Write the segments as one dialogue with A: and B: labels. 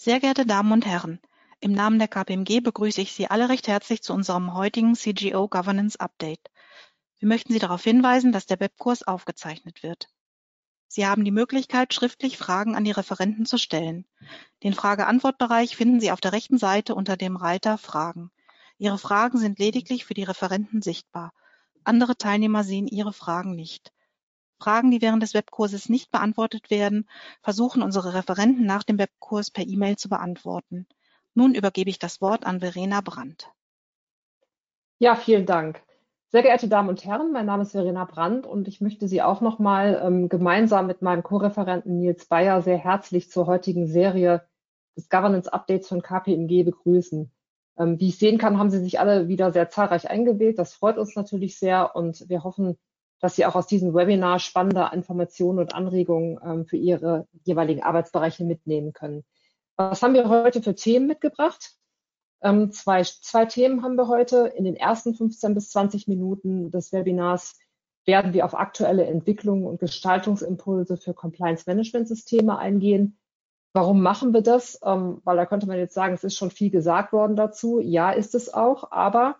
A: Sehr geehrte Damen und Herren, im Namen der KPMG begrüße ich Sie alle recht herzlich zu unserem heutigen CGO Governance Update. Wir möchten Sie darauf hinweisen, dass der Webkurs aufgezeichnet wird. Sie haben die Möglichkeit, schriftlich Fragen an die Referenten zu stellen. Den Frage-Antwort-Bereich finden Sie auf der rechten Seite unter dem Reiter Fragen. Ihre Fragen sind lediglich für die Referenten sichtbar. Andere Teilnehmer sehen Ihre Fragen nicht. Fragen, die während des Webkurses nicht beantwortet werden, versuchen unsere Referenten nach dem Webkurs per E-Mail zu beantworten. Nun übergebe ich das Wort an Verena Brandt.
B: Ja, vielen Dank. Sehr geehrte Damen und Herren, mein Name ist Verena Brandt und ich möchte Sie auch nochmal ähm, gemeinsam mit meinem Co-Referenten Nils Bayer sehr herzlich zur heutigen Serie des Governance Updates von KPMG begrüßen. Ähm, wie ich sehen kann, haben Sie sich alle wieder sehr zahlreich eingewählt. Das freut uns natürlich sehr und wir hoffen, dass Sie auch aus diesem Webinar spannende Informationen und Anregungen ähm, für Ihre jeweiligen Arbeitsbereiche mitnehmen können. Was haben wir heute für Themen mitgebracht? Ähm, zwei, zwei Themen haben wir heute. In den ersten 15 bis 20 Minuten des Webinars werden wir auf aktuelle Entwicklungen und Gestaltungsimpulse für Compliance-Management-Systeme eingehen. Warum machen wir das? Ähm, weil da könnte man jetzt sagen, es ist schon viel gesagt worden dazu. Ja, ist es auch. Aber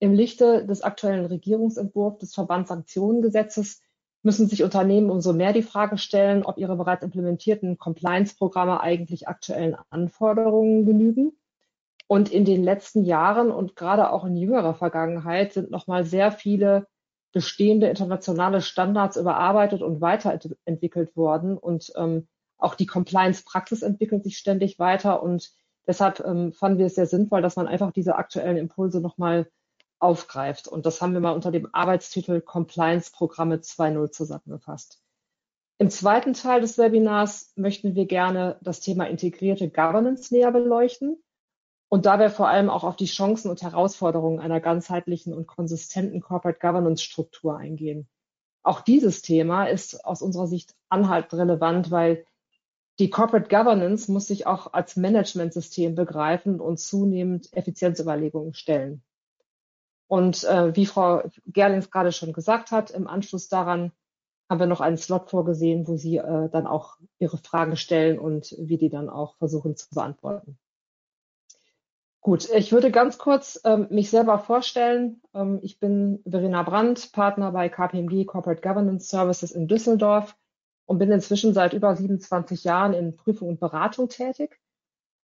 B: im Lichte des aktuellen Regierungsentwurfs des Verbandssanktionengesetzes müssen sich Unternehmen umso mehr die Frage stellen, ob ihre bereits implementierten Compliance-Programme eigentlich aktuellen Anforderungen genügen. Und in den letzten Jahren und gerade auch in jüngerer Vergangenheit sind nochmal sehr viele bestehende internationale Standards überarbeitet und weiterentwickelt worden. Und ähm, auch die Compliance-Praxis entwickelt sich ständig weiter. Und deshalb ähm, fanden wir es sehr sinnvoll, dass man einfach diese aktuellen Impulse nochmal aufgreift. Und das haben wir mal unter dem Arbeitstitel Compliance-Programme 2.0 zusammengefasst. Im zweiten Teil des Webinars möchten wir gerne das Thema integrierte Governance näher beleuchten und dabei vor allem auch auf die Chancen und Herausforderungen einer ganzheitlichen und konsistenten Corporate Governance Struktur eingehen. Auch dieses Thema ist aus unserer Sicht anhaltend relevant, weil die Corporate Governance muss sich auch als Managementsystem begreifen und zunehmend Effizienzüberlegungen stellen. Und äh, wie Frau Gerlings gerade schon gesagt hat, im Anschluss daran haben wir noch einen Slot vorgesehen, wo Sie äh, dann auch Ihre Fragen stellen und wir die dann auch versuchen zu beantworten. Gut, ich würde ganz kurz ähm, mich selber vorstellen. Ähm, ich bin Verena Brandt, Partner bei KPMG Corporate Governance Services in Düsseldorf und bin inzwischen seit über 27 Jahren in Prüfung und Beratung tätig.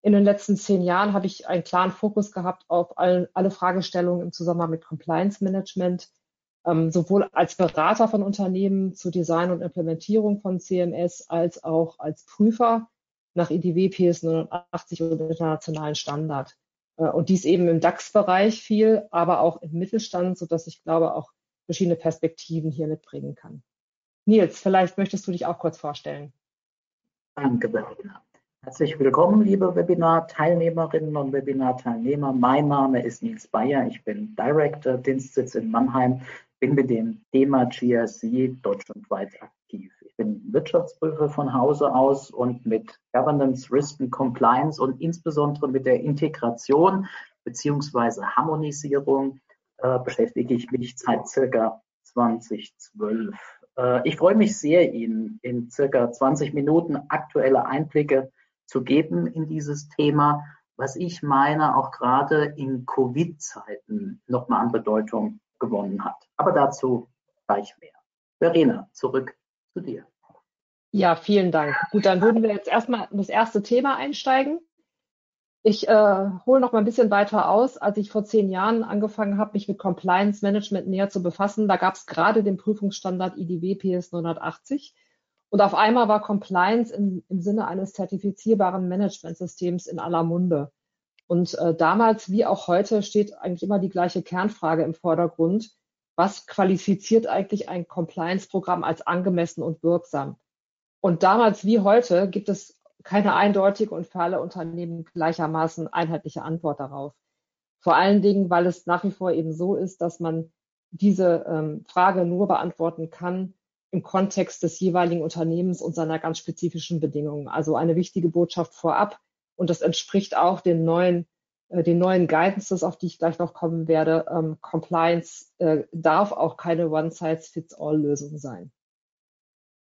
B: In den letzten zehn Jahren habe ich einen klaren Fokus gehabt auf all, alle Fragestellungen im Zusammenhang mit Compliance Management, ähm, sowohl als Berater von Unternehmen zur Design und Implementierung von CMS als auch als Prüfer nach IDW PS 89 und internationalen Standard. Äh, und dies eben im DAX-Bereich viel, aber auch im Mittelstand, so dass ich glaube auch verschiedene Perspektiven hier mitbringen kann. Nils, vielleicht möchtest du dich auch kurz vorstellen.
C: Danke, Bettina. Herzlich willkommen, liebe Webinar-Teilnehmerinnen und Webinar-Teilnehmer. Mein Name ist Nils Bayer. Ich bin Director Dienstsitz in Mannheim, bin mit dem Thema GRC deutschlandweit aktiv. Ich bin Wirtschaftsprüfer von Hause aus und mit Governance, Risk and Compliance und insbesondere mit der Integration bzw. Harmonisierung äh, beschäftige ich mich seit circa 2012. Äh, ich freue mich sehr, Ihnen in circa 20 Minuten aktuelle Einblicke zu geben in dieses Thema, was ich meine, auch gerade in Covid-Zeiten nochmal an Bedeutung gewonnen hat. Aber dazu gleich mehr. Verena, zurück zu dir.
B: Ja, vielen Dank. Gut, dann würden wir jetzt erstmal in das erste Thema einsteigen. Ich äh, hole noch mal ein bisschen weiter aus. Als ich vor zehn Jahren angefangen habe, mich mit Compliance Management näher zu befassen, da gab es gerade den Prüfungsstandard IDW PS 980. Und auf einmal war Compliance im, im Sinne eines zertifizierbaren Managementsystems in aller Munde. Und äh, damals wie auch heute steht eigentlich immer die gleiche Kernfrage im Vordergrund. Was qualifiziert eigentlich ein Compliance-Programm als angemessen und wirksam? Und damals wie heute gibt es keine eindeutige und für alle Unternehmen gleichermaßen einheitliche Antwort darauf. Vor allen Dingen, weil es nach wie vor eben so ist, dass man diese ähm, Frage nur beantworten kann, im Kontext des jeweiligen Unternehmens und seiner ganz spezifischen Bedingungen. Also eine wichtige Botschaft vorab. Und das entspricht auch den neuen, äh, den neuen Guidances, auf die ich gleich noch kommen werde. Ähm, Compliance äh, darf auch keine One-Size-Fits-All-Lösung sein.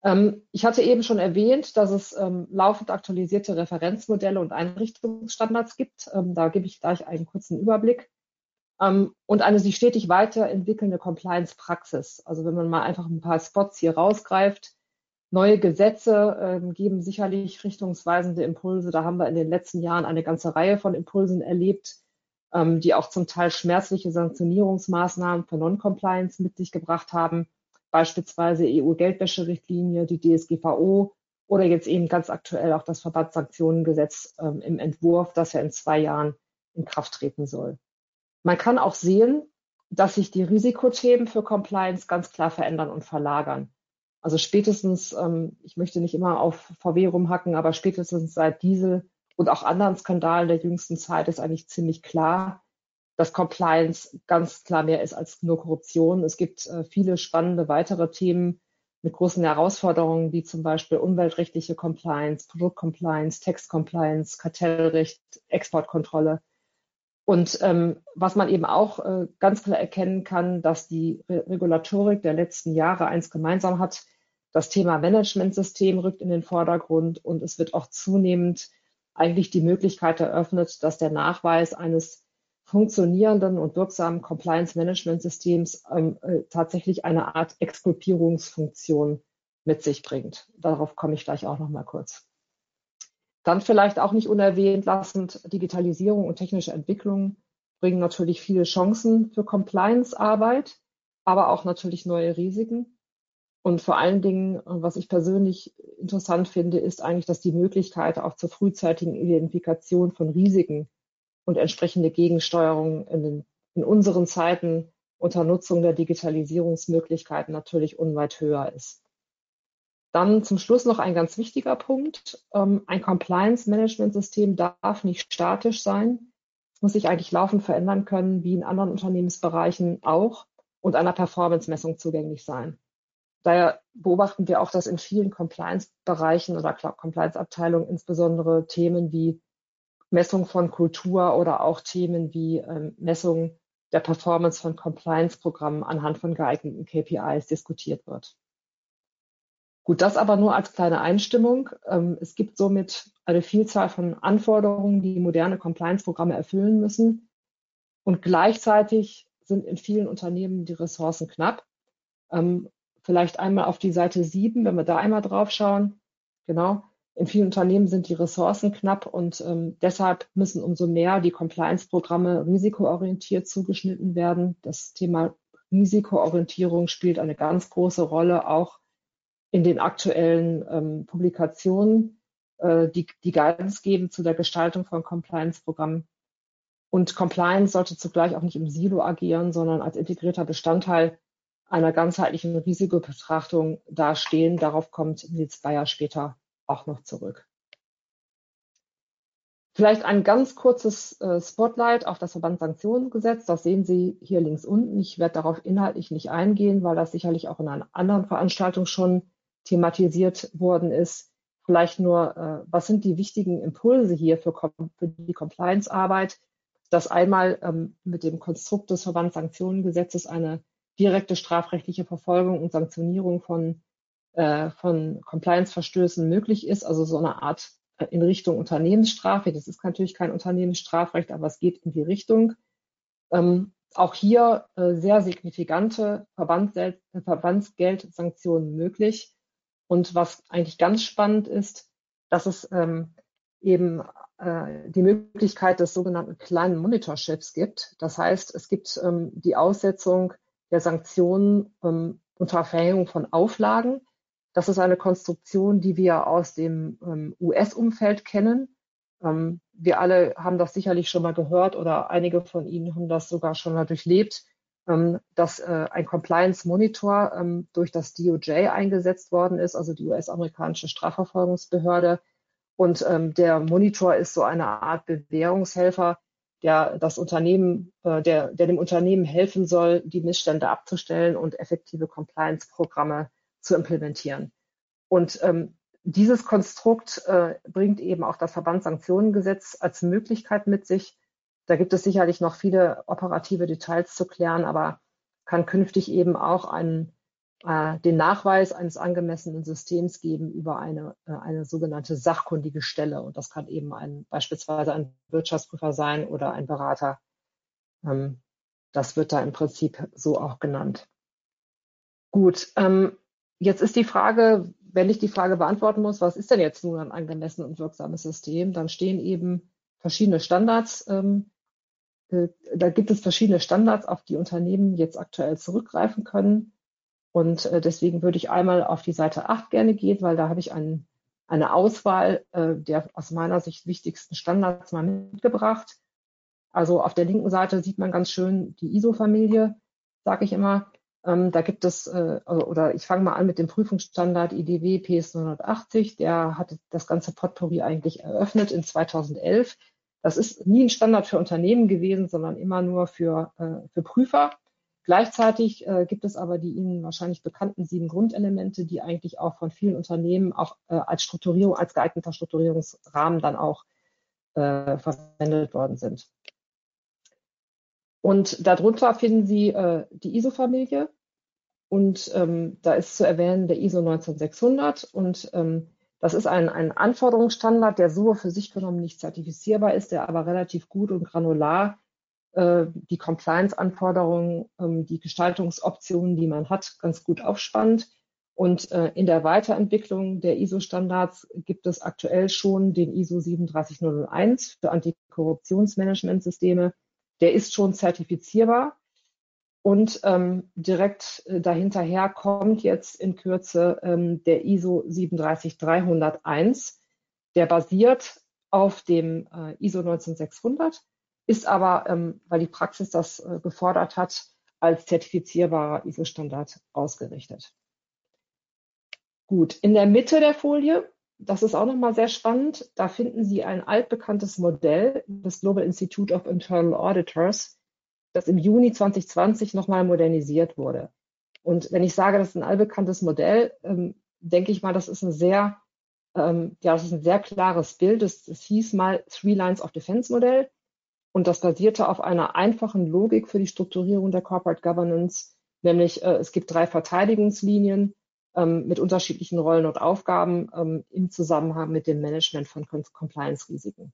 B: Ähm, ich hatte eben schon erwähnt, dass es ähm, laufend aktualisierte Referenzmodelle und Einrichtungsstandards gibt. Ähm, da gebe ich gleich einen kurzen Überblick. Ähm, und eine sich stetig weiterentwickelnde Compliance-Praxis. Also wenn man mal einfach ein paar Spots hier rausgreift, neue Gesetze ähm, geben sicherlich richtungsweisende Impulse. Da haben wir in den letzten Jahren eine ganze Reihe von Impulsen erlebt, ähm, die auch zum Teil schmerzliche Sanktionierungsmaßnahmen für Non-Compliance mit sich gebracht haben beispielsweise EU-Geldwäscherichtlinie, die DSGVO oder jetzt eben ganz aktuell auch das Verbandssanktionengesetz im Entwurf, das ja in zwei Jahren in Kraft treten soll. Man kann auch sehen, dass sich die Risikothemen für Compliance ganz klar verändern und verlagern. Also spätestens, ähm, ich möchte nicht immer auf VW rumhacken, aber spätestens seit Diesel und auch anderen Skandalen der jüngsten Zeit ist eigentlich ziemlich klar, dass Compliance ganz klar mehr ist als nur Korruption. Es gibt äh, viele spannende weitere Themen mit großen Herausforderungen, wie zum Beispiel umweltrechtliche Compliance, Produktcompliance, Textcompliance, Kartellrecht, Exportkontrolle. Und ähm, was man eben auch äh, ganz klar erkennen kann, dass die Re Regulatorik der letzten Jahre eins gemeinsam hat. Das Thema Managementsystem rückt in den Vordergrund und es wird auch zunehmend eigentlich die Möglichkeit eröffnet, dass der Nachweis eines funktionierenden und wirksamen Compliance-Management-Systems ähm, äh, tatsächlich eine Art Exkulpierungsfunktion mit sich bringt. Darauf komme ich gleich auch noch mal kurz. Dann vielleicht auch nicht unerwähnt lassend, Digitalisierung und technische Entwicklung bringen natürlich viele Chancen für Compliance-Arbeit, aber auch natürlich neue Risiken. Und vor allen Dingen, was ich persönlich interessant finde, ist eigentlich, dass die Möglichkeit auch zur frühzeitigen Identifikation von Risiken und entsprechende Gegensteuerung in, den, in unseren Zeiten unter Nutzung der Digitalisierungsmöglichkeiten natürlich unweit höher ist. Dann zum Schluss noch ein ganz wichtiger Punkt. Ähm, ein Compliance-Management-System darf nicht statisch sein. Es muss sich eigentlich laufend verändern können, wie in anderen Unternehmensbereichen auch, und einer Performance-Messung zugänglich sein. Daher beobachten wir auch, dass in vielen Compliance-Bereichen oder Compliance-Abteilungen insbesondere Themen wie Messung von Kultur oder auch Themen wie ähm, Messung der Performance von Compliance-Programmen anhand von geeigneten KPIs diskutiert wird. Gut, das aber nur als kleine Einstimmung. Ähm, es gibt somit eine Vielzahl von Anforderungen, die moderne Compliance-Programme erfüllen müssen. Und gleichzeitig sind in vielen Unternehmen die Ressourcen knapp. Ähm, vielleicht einmal auf die Seite 7, wenn wir da einmal drauf schauen. Genau. In vielen Unternehmen sind die Ressourcen knapp und ähm, deshalb müssen umso mehr die Compliance-Programme risikoorientiert zugeschnitten werden. Das Thema Risikoorientierung spielt eine ganz große Rolle auch in den aktuellen ähm, Publikationen, äh, die, die Guidance geben zu der Gestaltung von Compliance-Programmen. Und Compliance sollte zugleich auch nicht im Silo agieren, sondern als integrierter Bestandteil einer ganzheitlichen Risikobetrachtung dastehen. Darauf kommt Nils Bayer später auch noch zurück. Vielleicht ein ganz kurzes äh, Spotlight auf das Verbandssanktionengesetz. Das sehen Sie hier links unten. Ich werde darauf inhaltlich nicht eingehen, weil das sicherlich auch in einer anderen Veranstaltung schon thematisiert worden ist. Vielleicht nur, äh, was sind die wichtigen Impulse hier für, für die Compliance-Arbeit? Dass einmal ähm, mit dem Konstrukt des Verbandssanktionengesetzes eine direkte strafrechtliche Verfolgung und Sanktionierung von äh, von Compliance-Verstößen möglich ist, also so eine Art äh, in Richtung Unternehmensstrafe. Das ist natürlich kein Unternehmensstrafrecht, aber es geht in die Richtung. Ähm, auch hier äh, sehr signifikante Verbandsgeld, Verbandsgeldsanktionen möglich. Und was eigentlich ganz spannend ist, dass es ähm, eben äh, die Möglichkeit des sogenannten kleinen Monitorships gibt. Das heißt, es gibt ähm, die Aussetzung der Sanktionen ähm, unter Verhängung von Auflagen. Das ist eine Konstruktion, die wir aus dem ähm, US-Umfeld kennen. Ähm, wir alle haben das sicherlich schon mal gehört oder einige von Ihnen haben das sogar schon mal durchlebt, dass äh, ein Compliance Monitor ähm, durch das DOJ eingesetzt worden ist, also die US-amerikanische Strafverfolgungsbehörde. Und ähm, der Monitor ist so eine Art Bewährungshelfer, der das Unternehmen, äh, der, der dem Unternehmen helfen soll, die Missstände abzustellen und effektive Compliance-Programme zu implementieren. Und ähm, dieses Konstrukt äh, bringt eben auch das Verbandssanktionengesetz als Möglichkeit mit sich. Da gibt es sicherlich noch viele operative Details zu klären, aber kann künftig eben auch einen äh, den Nachweis eines angemessenen Systems geben über eine, äh, eine sogenannte sachkundige Stelle. Und das kann eben ein, beispielsweise ein Wirtschaftsprüfer sein oder ein Berater. Ähm, das wird da im Prinzip so auch genannt. Gut, ähm, jetzt ist die Frage, wenn ich die Frage beantworten muss, was ist denn jetzt nun ein angemessenes und wirksames System, dann stehen eben verschiedene Standards. Ähm, äh, da gibt es verschiedene Standards, auf die Unternehmen jetzt aktuell zurückgreifen können. Und äh, deswegen würde ich einmal auf die Seite 8 gerne gehen, weil da habe ich ein, eine Auswahl äh, der aus meiner Sicht wichtigsten Standards mal mitgebracht. Also auf der linken Seite sieht man ganz schön die ISO-Familie, sage ich immer. Ähm, da gibt es, äh, also, oder ich fange mal an mit dem Prüfungsstandard IDW PS 980. Der hat das ganze Potpourri eigentlich eröffnet in 2011. Das ist nie ein Standard für Unternehmen gewesen, sondern immer nur für, äh, für Prüfer. Gleichzeitig äh, gibt es aber die Ihnen wahrscheinlich bekannten sieben Grundelemente, die eigentlich auch von vielen Unternehmen auch äh, als Strukturierung, als geeigneter Strukturierungsrahmen dann auch äh, verwendet worden sind. Und darunter finden Sie äh, die ISO-Familie. Und ähm, da ist zu erwähnen der ISO 19600. Und ähm, das ist ein, ein Anforderungsstandard, der so für sich genommen nicht zertifizierbar ist, der aber relativ gut und granular äh, die Compliance-Anforderungen, ähm, die Gestaltungsoptionen, die man hat, ganz gut aufspannt. Und äh, in der Weiterentwicklung der ISO-Standards gibt es aktuell schon den ISO 37001 für Antikorruptionsmanagementsysteme, der ist schon zertifizierbar. Und ähm, direkt äh, dahinterher kommt jetzt in Kürze ähm, der ISO 37301. Der basiert auf dem äh, ISO 19600, ist aber, ähm, weil die Praxis das äh, gefordert hat, als zertifizierbarer ISO-Standard ausgerichtet. Gut, in der Mitte der Folie das ist auch nochmal sehr spannend. Da finden Sie ein altbekanntes Modell des Global Institute of Internal Auditors, das im Juni 2020 nochmal modernisiert wurde. Und wenn ich sage, das ist ein allbekanntes Modell, ähm, denke ich mal, das ist ein sehr, ähm, ja, das ist ein sehr klares Bild. Es, hieß mal Three Lines of Defense Modell und das basierte auf einer einfachen Logik für die Strukturierung der Corporate Governance, nämlich äh, es gibt drei Verteidigungslinien ähm, mit unterschiedlichen Rollen und Aufgaben ähm, im Zusammenhang mit dem Management von Compliance-Risiken.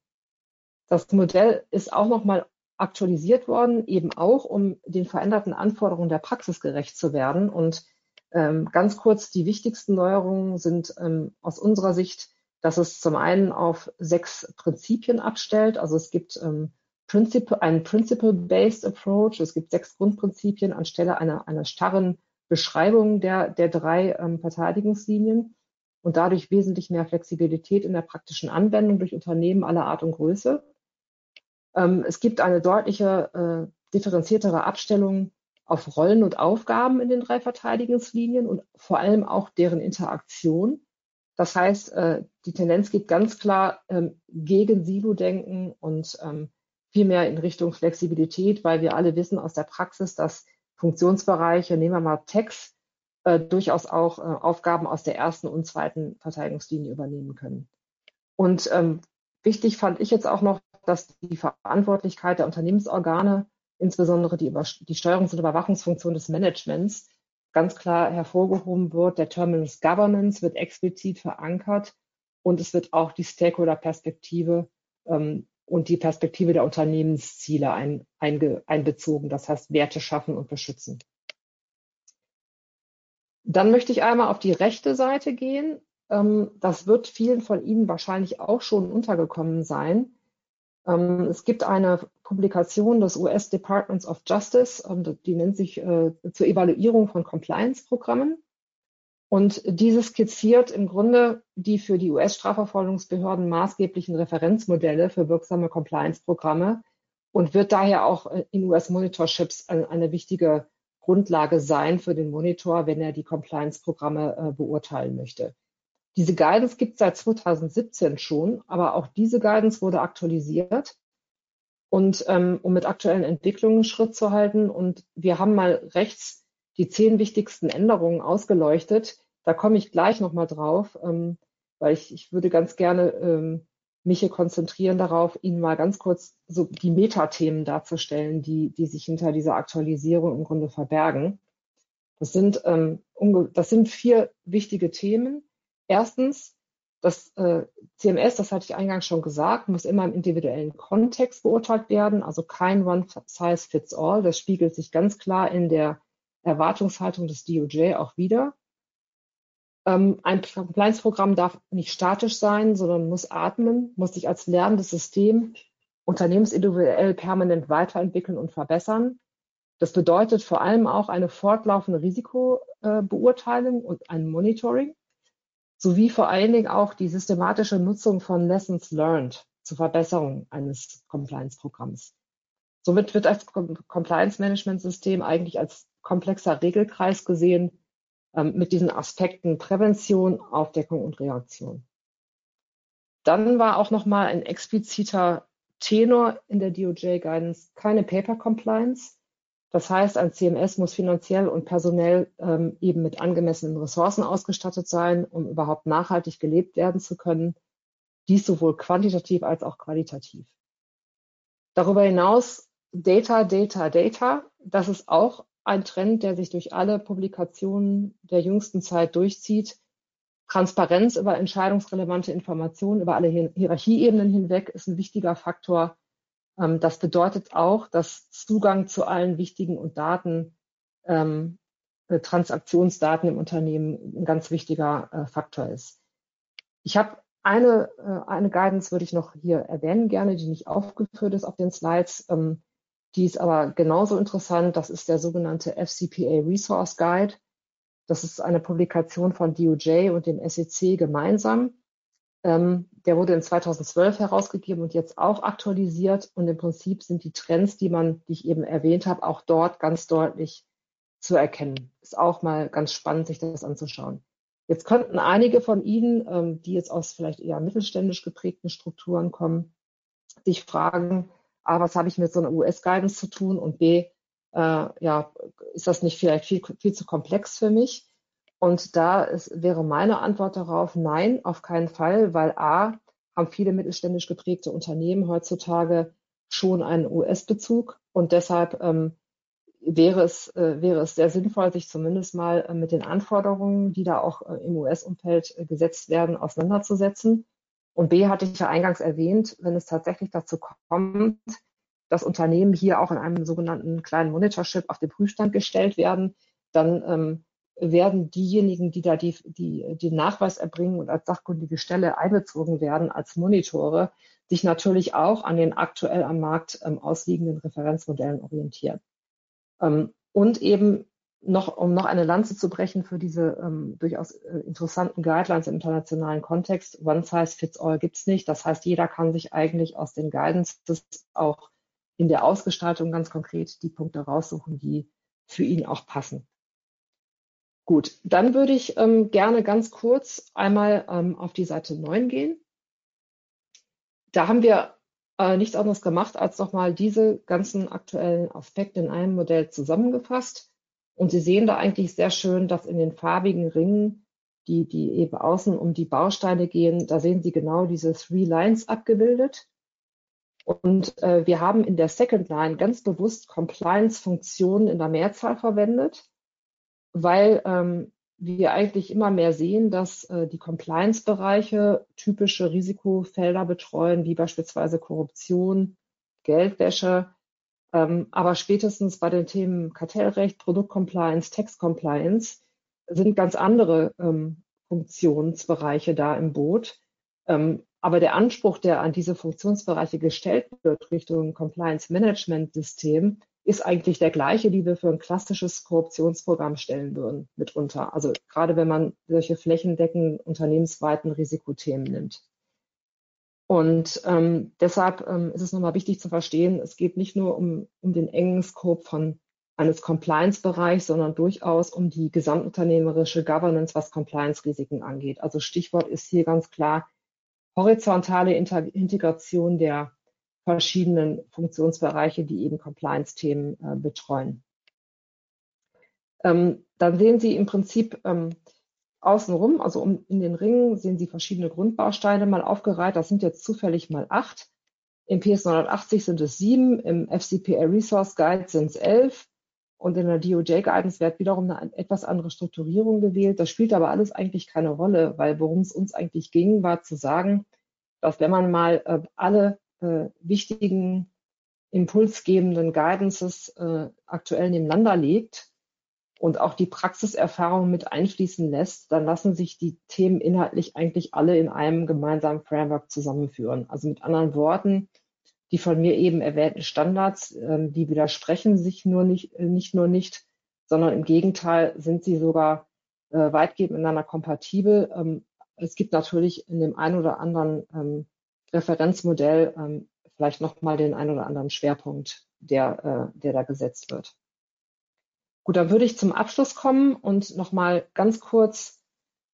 B: Das Modell ist auch nochmal aktualisiert worden, eben auch, um den veränderten Anforderungen der Praxis gerecht zu werden. Und ähm, ganz kurz, die wichtigsten Neuerungen sind ähm, aus unserer Sicht, dass es zum einen auf sechs Prinzipien abstellt. Also es gibt ähm, Principle, einen Principle-Based Approach. Es gibt sechs Grundprinzipien anstelle einer, einer starren Beschreibung der, der drei ähm, Verteidigungslinien und dadurch wesentlich mehr Flexibilität in der praktischen Anwendung durch Unternehmen aller Art und Größe. Ähm, es gibt eine deutliche äh, differenziertere Abstellung auf Rollen und Aufgaben in den drei Verteidigungslinien und vor allem auch deren Interaktion. Das heißt, äh, die Tendenz geht ganz klar ähm, gegen Silo-Denken und ähm, vielmehr in Richtung Flexibilität, weil wir alle wissen aus der Praxis, dass Funktionsbereiche, nehmen wir mal Text, äh, durchaus auch äh, Aufgaben aus der ersten und zweiten Verteidigungslinie übernehmen können. Und ähm, wichtig fand ich jetzt auch noch, dass die Verantwortlichkeit der Unternehmensorgane, insbesondere die, die Steuerungs- und Überwachungsfunktion des Managements, ganz klar hervorgehoben wird. Der Terminus Governance wird explizit verankert und es wird auch die Stakeholder-Perspektive ähm, und die Perspektive der Unternehmensziele ein, einge, einbezogen, das heißt Werte schaffen und beschützen. Dann möchte ich einmal auf die rechte Seite gehen. Ähm, das wird vielen von Ihnen wahrscheinlich auch schon untergekommen sein. Ähm, es gibt eine Publikation des US Departments of Justice, ähm, die nennt sich äh, zur Evaluierung von Compliance-Programmen. Und diese skizziert im Grunde die für die US-Strafverfolgungsbehörden maßgeblichen Referenzmodelle für wirksame Compliance-Programme und wird daher auch äh, in US-Monitorships eine wichtige Grundlage sein für den Monitor, wenn er die Compliance-Programme äh, beurteilen möchte. Diese Guidance gibt es seit 2017 schon, aber auch diese Guidance wurde aktualisiert und ähm, um mit aktuellen Entwicklungen Schritt zu halten. Und wir haben mal rechts die zehn wichtigsten Änderungen ausgeleuchtet. Da komme ich gleich nochmal drauf, ähm, weil ich, ich würde ganz gerne ähm, mich hier konzentrieren darauf, Ihnen mal ganz kurz so die Metathemen darzustellen, die, die sich hinter dieser Aktualisierung im Grunde verbergen. Das sind ähm, das sind vier wichtige Themen. Erstens, das äh, CMS, das hatte ich eingangs schon gesagt, muss immer im individuellen Kontext beurteilt werden, also kein One-Size-Fits-All. Das spiegelt sich ganz klar in der Erwartungshaltung des DOJ auch wieder. Ähm, ein Compliance-Programm darf nicht statisch sein, sondern muss atmen, muss sich als lernendes System unternehmensindividuell permanent weiterentwickeln und verbessern. Das bedeutet vor allem auch eine fortlaufende Risikobeurteilung und ein Monitoring sowie vor allen Dingen auch die systematische Nutzung von Lessons Learned zur Verbesserung eines Compliance-Programms. Somit wird das Compliance-Management-System eigentlich als komplexer Regelkreis gesehen ähm, mit diesen Aspekten Prävention, Aufdeckung und Reaktion. Dann war auch nochmal ein expliziter Tenor in der DOJ-Guidance keine Paper Compliance. Das heißt, ein CMS muss finanziell und personell ähm, eben mit angemessenen Ressourcen ausgestattet sein, um überhaupt nachhaltig gelebt werden zu können. Dies sowohl quantitativ als auch qualitativ. Darüber hinaus Data, Data, Data. Das ist auch ein Trend, der sich durch alle Publikationen der jüngsten Zeit durchzieht. Transparenz über entscheidungsrelevante Informationen über alle Hierarchieebenen hinweg ist ein wichtiger Faktor. Ähm, das bedeutet auch, dass Zugang zu allen wichtigen und Daten, ähm, äh, Transaktionsdaten im Unternehmen ein ganz wichtiger äh, Faktor ist. Ich habe eine, äh, eine Guidance würde ich noch hier erwähnen gerne, die nicht aufgeführt ist auf den Slides. Ähm, die ist aber genauso interessant. Das ist der sogenannte FCPA Resource Guide. Das ist eine Publikation von DOJ und dem SEC gemeinsam. Ähm, der wurde in 2012 herausgegeben und jetzt auch aktualisiert. Und im Prinzip sind die Trends, die man, die ich eben erwähnt habe, auch dort ganz deutlich zu erkennen. Ist auch mal ganz spannend, sich das anzuschauen. Jetzt könnten einige von Ihnen, ähm, die jetzt aus vielleicht eher mittelständisch geprägten Strukturen kommen, sich fragen, A, was habe ich mit so einer US-Guidance zu tun und B, äh, ja, ist das nicht vielleicht viel, viel zu komplex für mich? Und da ist, wäre meine Antwort darauf, nein, auf keinen Fall, weil A, haben viele mittelständisch geprägte Unternehmen heutzutage schon einen US-Bezug und deshalb ähm, wäre es, äh, wäre es sehr sinnvoll, sich zumindest mal äh, mit den Anforderungen, die da auch äh, im US-Umfeld äh, gesetzt werden, auseinanderzusetzen. Und B hatte ich ja eingangs erwähnt, wenn es tatsächlich dazu kommt, dass Unternehmen hier auch in einem sogenannten kleinen Monitorship auf den Prüfstand gestellt werden, dann ähm, werden diejenigen, die da die, die, den Nachweis erbringen und als sachkundige Stelle einbezogen werden, als Monitore, sich natürlich auch an den aktuell am Markt ähm, ausliegenden Referenzmodellen orientieren. Ähm, und eben noch, um noch eine Lanze zu brechen für diese ähm, durchaus äh, interessanten Guidelines im internationalen Kontext. One size fits all gibt's nicht. Das heißt, jeder kann sich eigentlich aus den Guidances auch in der Ausgestaltung ganz konkret die Punkte raussuchen, die für ihn auch passen. Gut, dann würde ich ähm, gerne ganz kurz einmal ähm, auf die Seite 9 gehen. Da haben wir äh, nichts anderes gemacht, als nochmal diese ganzen aktuellen Aspekte in einem Modell zusammengefasst. Und Sie sehen da eigentlich sehr schön, dass in den farbigen Ringen, die, die eben außen um die Bausteine gehen, da sehen Sie genau diese Three Lines abgebildet. Und äh, wir haben in der Second Line ganz bewusst Compliance-Funktionen in der Mehrzahl verwendet, weil ähm, wir eigentlich immer mehr sehen, dass äh, die Compliance-Bereiche typische Risikofelder betreuen, wie beispielsweise Korruption, Geldwäsche, ähm, aber spätestens bei den Themen Kartellrecht, Produktcompliance, Tax-Compliance sind ganz andere ähm, Funktionsbereiche da im Boot. Ähm, aber der Anspruch, der an diese Funktionsbereiche gestellt wird Richtung Compliance Management System, ist eigentlich der gleiche, die wir für ein klassisches Korruptionsprogramm stellen würden, mitunter. Also gerade wenn man solche flächendeckenden unternehmensweiten Risikothemen nimmt. Und ähm, deshalb ähm, ist es nochmal wichtig zu verstehen, es geht nicht nur um, um den engen Scope von eines Compliance-Bereichs, sondern durchaus um die gesamtunternehmerische Governance, was Compliance-Risiken angeht. Also Stichwort ist hier ganz klar horizontale Inter Integration der verschiedenen Funktionsbereiche, die eben Compliance-Themen äh, betreuen. Ähm, dann sehen Sie im Prinzip ähm, außenrum, also um, in den Ringen, sehen Sie verschiedene Grundbausteine mal aufgereiht. Das sind jetzt zufällig mal acht. Im PS 980 sind es sieben, im FCPA Resource Guide sind es elf. Und in der DOJ-Guidance wird wiederum eine etwas andere Strukturierung gewählt. Das spielt aber alles eigentlich keine Rolle, weil worum es uns eigentlich ging, war zu sagen, dass wenn man mal äh, alle äh, wichtigen impulsgebenden Guidances äh, aktuell nebeneinander legt und auch die Praxiserfahrung mit einfließen lässt, dann lassen sich die Themen inhaltlich eigentlich alle in einem gemeinsamen Framework zusammenführen. Also mit anderen Worten, die von mir eben erwähnten Standards, äh, die widersprechen sich nur nicht, äh, nicht nur nicht, sondern im Gegenteil sind sie sogar äh, weitgehend miteinander kompatibel. Ähm, es gibt natürlich in dem einen oder anderen ähm, Referenzmodell ähm, vielleicht nochmal den einen oder anderen Schwerpunkt, der, äh, der da gesetzt wird. Gut, dann würde ich zum Abschluss kommen und nochmal ganz kurz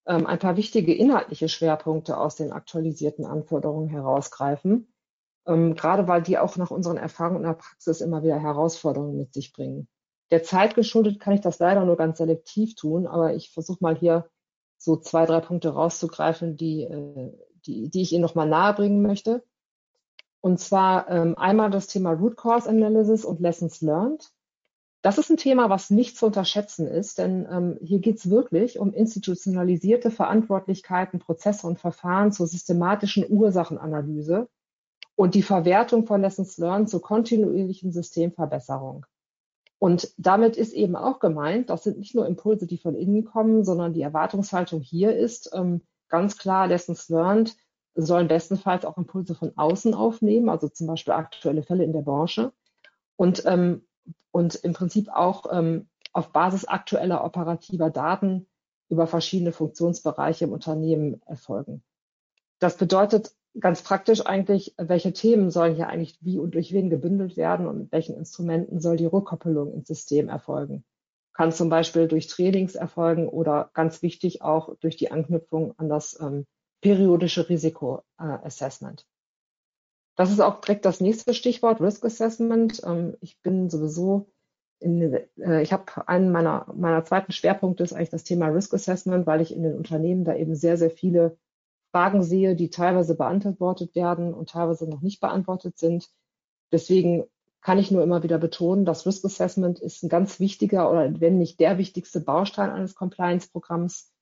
B: ähm, ein paar wichtige inhaltliche Schwerpunkte aus den aktualisierten Anforderungen herausgreifen, ähm, gerade weil die auch nach unseren Erfahrungen in der Praxis immer wieder Herausforderungen mit sich bringen. Der Zeit geschuldet kann ich das leider nur ganz selektiv tun, aber ich versuche mal hier so zwei, drei Punkte rauszugreifen, die, äh, die, die ich Ihnen nochmal nahebringen möchte. Und zwar ähm, einmal das Thema Root Cause Analysis und Lessons Learned. Das ist ein Thema, was nicht zu unterschätzen ist, denn ähm, hier geht es wirklich um institutionalisierte Verantwortlichkeiten, Prozesse und Verfahren zur systematischen Ursachenanalyse und die Verwertung von Lessons Learned zur kontinuierlichen Systemverbesserung. Und damit ist eben auch gemeint, das sind nicht nur Impulse, die von innen kommen, sondern die Erwartungshaltung hier ist ähm, ganz klar Lessons Learned sollen bestenfalls auch Impulse von außen aufnehmen, also zum Beispiel aktuelle Fälle in der Branche und, ähm, und im Prinzip auch ähm, auf Basis aktueller operativer Daten über verschiedene Funktionsbereiche im Unternehmen erfolgen. Das bedeutet ganz praktisch eigentlich, welche Themen sollen hier eigentlich wie und durch wen gebündelt werden und mit welchen Instrumenten soll die Rückkoppelung ins System erfolgen. Kann zum Beispiel durch Trainings erfolgen oder ganz wichtig auch durch die Anknüpfung an das ähm, periodische Risikoassessment. Das ist auch direkt das nächste Stichwort, Risk Assessment. Ähm, ich bin sowieso in, äh, ich habe einen meiner, meiner zweiten Schwerpunkte ist eigentlich das Thema Risk Assessment, weil ich in den Unternehmen da eben sehr, sehr viele Fragen sehe, die teilweise beantwortet werden und teilweise noch nicht beantwortet sind. Deswegen kann ich nur immer wieder betonen, das Risk Assessment ist ein ganz wichtiger oder wenn nicht der wichtigste Baustein eines Compliance-Programms.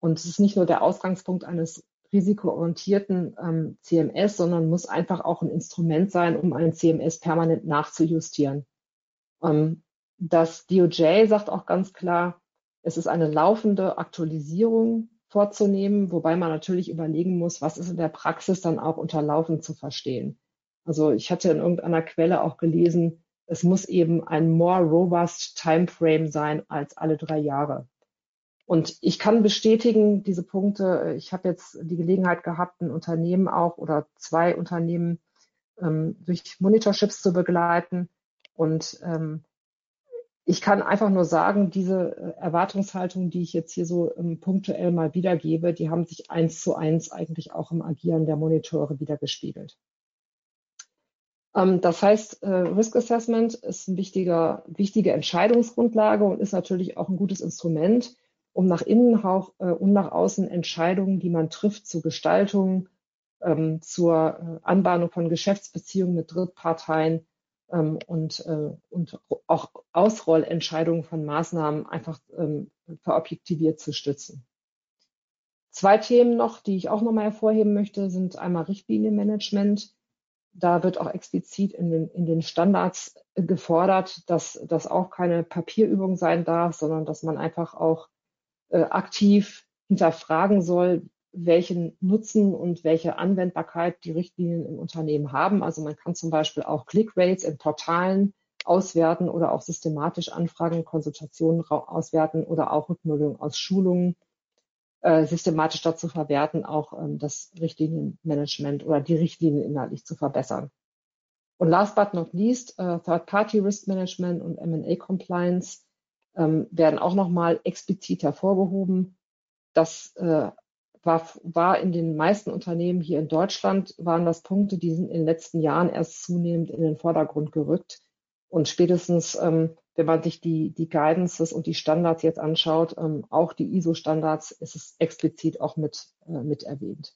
B: Und es ist nicht nur der Ausgangspunkt eines risikoorientierten ähm, CMS, sondern muss einfach auch ein Instrument sein, um ein CMS permanent nachzujustieren. Ähm, das DOJ sagt auch ganz klar, es ist eine laufende Aktualisierung vorzunehmen, wobei man natürlich überlegen muss, was ist in der Praxis dann auch unter Laufen zu verstehen. Also ich hatte in irgendeiner Quelle auch gelesen, es muss eben ein more robust Timeframe sein als alle drei Jahre. Und ich kann bestätigen, diese Punkte, ich habe jetzt die Gelegenheit gehabt, ein Unternehmen auch oder zwei Unternehmen ähm, durch Monitorships zu begleiten. Und ähm, ich kann einfach nur sagen, diese äh, Erwartungshaltung, die ich jetzt hier so ähm, punktuell mal wiedergebe, die haben sich eins zu eins eigentlich auch im Agieren der Monitore wiedergespiegelt. Ähm, das heißt, äh, Risk Assessment ist eine wichtige Entscheidungsgrundlage und ist natürlich auch ein gutes Instrument, um nach innen äh, und nach außen Entscheidungen, die man trifft zur Gestaltung, ähm, zur äh, Anbahnung von Geschäftsbeziehungen mit Drittparteien ähm, und, und auch Ausrollentscheidungen von Maßnahmen einfach verobjektiviert zu stützen. Zwei Themen noch, die ich auch nochmal hervorheben möchte, sind einmal Richtlinienmanagement. Da wird auch explizit in den, in den Standards gefordert, dass das auch keine Papierübung sein darf, sondern dass man einfach auch äh, aktiv hinterfragen soll, welchen Nutzen und welche Anwendbarkeit die Richtlinien im Unternehmen haben. Also man kann zum Beispiel auch Click-Rates in Portalen auswerten oder auch systematisch Anfragen, Konsultationen auswerten oder auch Rückmeldungen aus Schulungen äh, systematisch dazu verwerten, auch ähm, das Richtlinienmanagement oder die Richtlinien inhaltlich zu verbessern. Und last but not least, äh, Third-Party Risk Management und M&A Compliance ähm, werden auch nochmal explizit hervorgehoben. Das äh, war, war in den meisten Unternehmen hier in Deutschland, waren das Punkte, die sind in den letzten Jahren erst zunehmend in den Vordergrund gerückt. Und spätestens, ähm, wenn man sich die, die Guidances und die Standards jetzt anschaut, ähm, auch die ISO-Standards, ist es explizit auch mit, äh, mit erwähnt.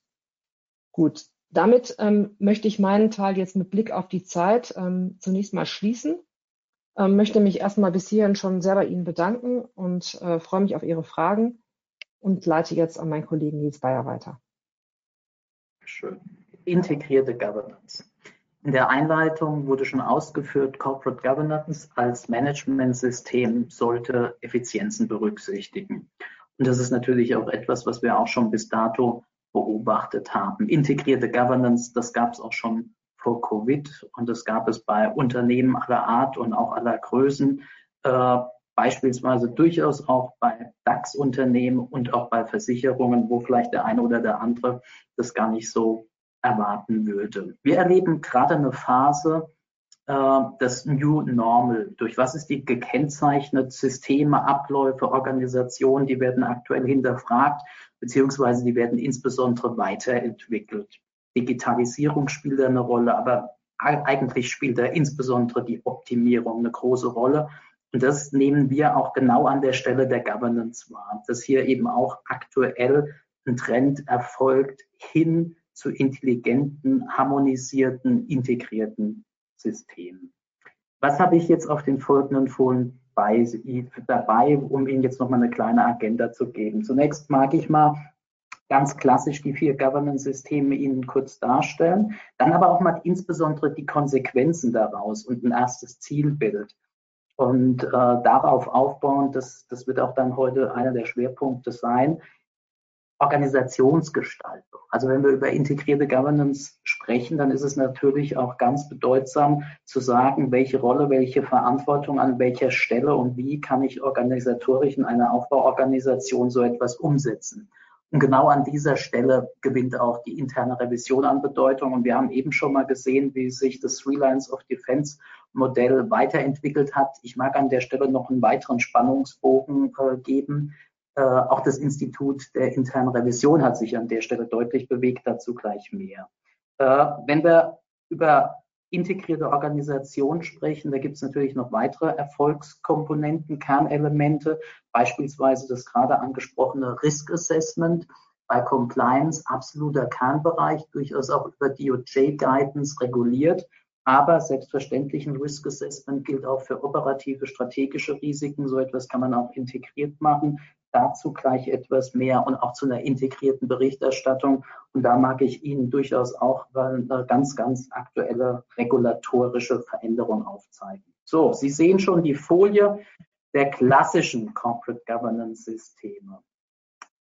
B: Gut, damit ähm, möchte ich meinen Teil jetzt mit Blick auf die Zeit ähm, zunächst mal schließen Ähm, möchte mich erstmal bis hierhin schon sehr bei Ihnen bedanken und äh, freue mich auf Ihre Fragen und leite jetzt an meinen Kollegen Nils Bayer weiter.
C: Schön. Integrierte Governance. In der Einleitung wurde schon ausgeführt, Corporate Governance als Managementsystem sollte Effizienzen berücksichtigen. Und das ist natürlich auch etwas, was wir auch schon bis dato beobachtet haben. Integrierte Governance, das gab es auch schon vor Covid und das gab es bei Unternehmen aller Art und auch aller Größen, äh, beispielsweise durchaus auch bei DAX-Unternehmen und auch bei Versicherungen, wo vielleicht der eine oder der andere das gar nicht so erwarten würde. Wir erleben gerade eine Phase, äh, das New Normal. Durch was ist die gekennzeichnet? Systeme, Abläufe, Organisationen, die werden aktuell hinterfragt, beziehungsweise die werden insbesondere weiterentwickelt. Digitalisierung spielt da eine Rolle, aber eigentlich spielt da insbesondere die Optimierung eine große Rolle. Und das nehmen wir auch genau an der Stelle der Governance wahr, dass hier eben auch aktuell ein Trend erfolgt hin zu intelligenten, harmonisierten, integrierten Systemen. Was habe ich jetzt auf den folgenden Folien bei, dabei, um Ihnen jetzt nochmal eine kleine Agenda zu geben? Zunächst mag ich mal ganz klassisch die vier Governance-Systeme Ihnen kurz darstellen, dann aber auch mal insbesondere die Konsequenzen daraus und ein erstes Zielbild. Und äh, darauf aufbauen, das, das wird auch dann heute einer der Schwerpunkte sein, Organisationsgestaltung. Also wenn wir über integrierte Governance sprechen, dann ist es natürlich auch ganz bedeutsam zu sagen, welche Rolle, welche Verantwortung an welcher Stelle und wie kann ich organisatorisch in einer Aufbauorganisation so etwas umsetzen. Und genau an dieser Stelle gewinnt auch die interne Revision an Bedeutung. Und wir haben eben schon mal gesehen, wie sich das Three Lines of Defense Modell weiterentwickelt hat. Ich mag an der Stelle noch einen weiteren Spannungsbogen äh, geben. Äh, auch das Institut der internen Revision hat sich an der Stelle deutlich bewegt, dazu gleich mehr. Äh, wenn wir über integrierte Organisation sprechen, da gibt es natürlich noch weitere Erfolgskomponenten, Kernelemente, beispielsweise das gerade angesprochene Risk Assessment, bei Compliance absoluter Kernbereich, durchaus auch über DOJ Guidance reguliert. Aber selbstverständlich ein Risk Assessment gilt auch für operative, strategische Risiken. So etwas kann man auch integriert machen dazu gleich etwas mehr und auch zu einer integrierten Berichterstattung. Und da mag ich Ihnen durchaus auch eine ganz, ganz aktuelle regulatorische Veränderung aufzeigen. So, Sie sehen schon die Folie der klassischen Corporate Governance Systeme.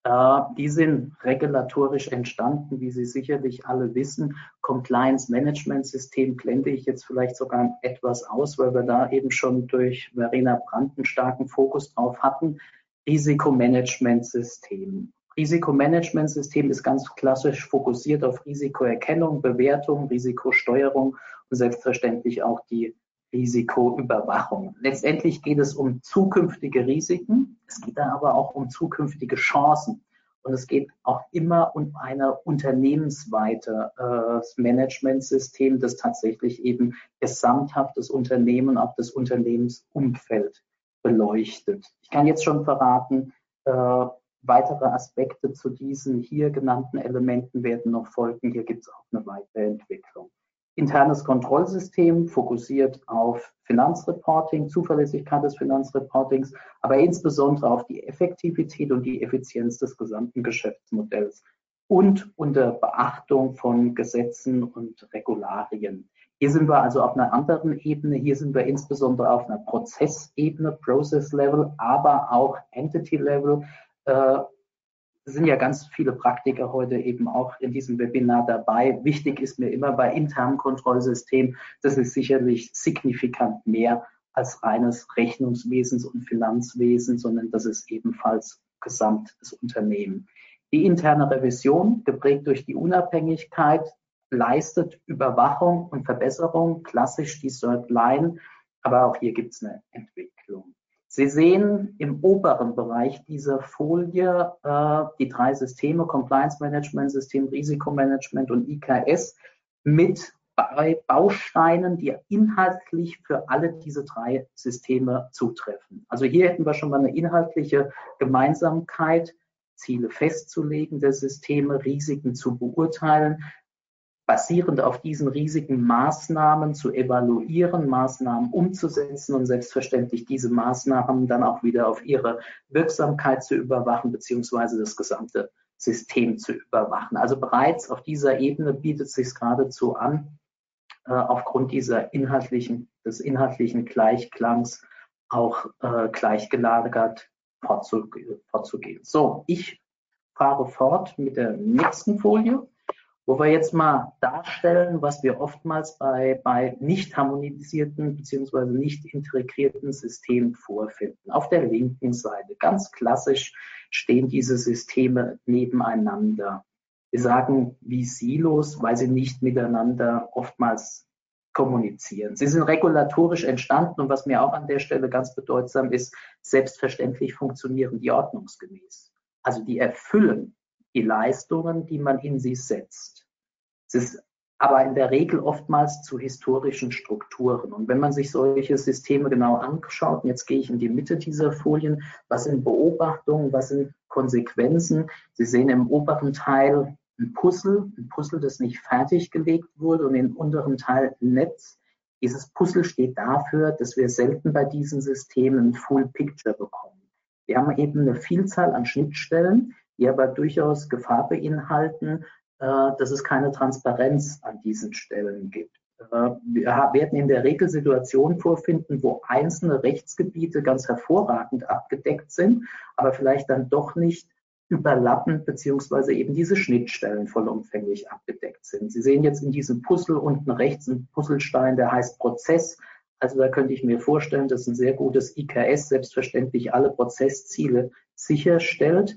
C: Äh, die sind regulatorisch entstanden, wie Sie sicherlich alle wissen. Compliance Management System blende ich jetzt vielleicht sogar etwas aus, weil wir da eben schon durch Verena Brandt einen starken Fokus drauf hatten. Risikomanagementsystem. Risikomanagementsystem ist ganz klassisch fokussiert auf Risikoerkennung, Bewertung, Risikosteuerung und selbstverständlich auch die Risikoüberwachung. Letztendlich geht es um zukünftige Risiken, es geht aber auch um zukünftige Chancen. Und es geht auch immer um ein unternehmensweite äh, Managementsystem, das tatsächlich eben gesamthaft das Unternehmen, auch das Unternehmensumfeld beleuchtet. Ich kann jetzt schon verraten, äh, weitere Aspekte zu diesen hier genannten Elementen werden noch folgen. Hier gibt es auch eine Weiterentwicklung. Internes Kontrollsystem fokussiert auf Finanzreporting, Zuverlässigkeit des Finanzreportings, aber insbesondere auf die Effektivität und die Effizienz des gesamten Geschäftsmodells und unter Beachtung von Gesetzen und Regularien. Hier sind wir also auf einer anderen Ebene. Hier sind wir insbesondere auf einer Prozessebene, Process Level, aber auch Entity Level. Äh, sind ja ganz viele Praktiker heute eben auch in diesem Webinar dabei. Wichtig ist mir immer bei internen Kontrollsystemen, das ist sicherlich signifikant mehr als reines Rechnungswesens und Finanzwesen, sondern das ist ebenfalls gesamt das Unternehmen. Die interne Revision, geprägt durch die Unabhängigkeit, leistet Überwachung und Verbesserung, klassisch die Third Line, aber auch hier gibt es eine Entwicklung. Sie sehen im oberen Bereich dieser Folie äh, die drei Systeme, Compliance Management System, Risikomanagement und IKS mit Bausteinen, die inhaltlich für alle diese drei Systeme zutreffen. Also hier hätten wir schon mal eine inhaltliche Gemeinsamkeit, Ziele festzulegen der Systeme, Risiken zu beurteilen, basierend auf diesen riesigen Maßnahmen zu evaluieren, Maßnahmen umzusetzen und selbstverständlich diese Maßnahmen dann auch wieder auf ihre Wirksamkeit zu überwachen, beziehungsweise das gesamte System zu überwachen. Also bereits auf dieser Ebene bietet es sich geradezu an, äh, aufgrund dieser inhaltlichen, des inhaltlichen Gleichklangs auch äh, gleichgelagert vorzugehen. So, ich fahre fort mit der nächsten Folie wo wir jetzt mal darstellen, was wir oftmals bei, bei nicht harmonisierten bzw. nicht integrierten Systemen vorfinden. Auf der linken Seite, ganz klassisch, stehen diese Systeme nebeneinander. Wir sagen wie Silos, weil sie nicht miteinander oftmals kommunizieren. Sie sind regulatorisch entstanden und was mir auch an der Stelle ganz bedeutsam ist, selbstverständlich funktionieren die ordnungsgemäß. Also die erfüllen die Leistungen, die man in sie setzt. Es ist aber in der Regel oftmals zu historischen Strukturen. Und wenn man sich solche Systeme genau anschaut, und jetzt gehe ich in die Mitte dieser Folien, was sind Beobachtungen, was sind Konsequenzen? Sie sehen im oberen Teil ein Puzzle, ein Puzzle, das nicht fertiggelegt wurde und im unteren Teil ein Netz. Dieses Puzzle steht dafür, dass wir selten bei diesen Systemen ein Full Picture bekommen. Wir haben eben eine Vielzahl an Schnittstellen, die aber durchaus Gefahr beinhalten, äh, dass es keine Transparenz an diesen Stellen gibt. Äh, wir werden in der Regel Situationen vorfinden, wo einzelne Rechtsgebiete ganz hervorragend abgedeckt sind, aber vielleicht dann doch nicht überlappend beziehungsweise eben diese Schnittstellen vollumfänglich abgedeckt sind. Sie sehen jetzt in diesem Puzzle unten rechts einen Puzzlestein, der heißt Prozess. Also da könnte ich mir vorstellen, dass ein sehr gutes IKS selbstverständlich alle Prozessziele sicherstellt.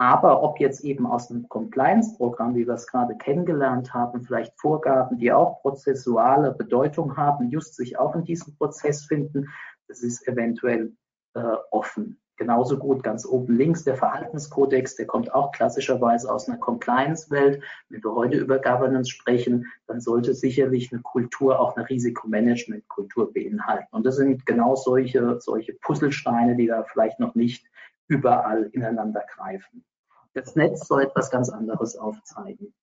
C: Aber ob jetzt eben aus einem Compliance-Programm, wie wir es gerade kennengelernt haben, vielleicht Vorgaben, die auch prozessuale Bedeutung haben, just sich auch in diesem Prozess finden, das ist eventuell äh, offen. Genauso gut ganz oben links der Verhaltenskodex, der kommt auch klassischerweise aus einer Compliance-Welt. Wenn wir heute über Governance sprechen, dann sollte sicherlich eine Kultur auch eine Risikomanagement-Kultur beinhalten. Und das sind genau solche, solche Puzzlesteine, die da vielleicht noch nicht überall ineinander greifen. Das Netz soll etwas ganz anderes aufzeigen.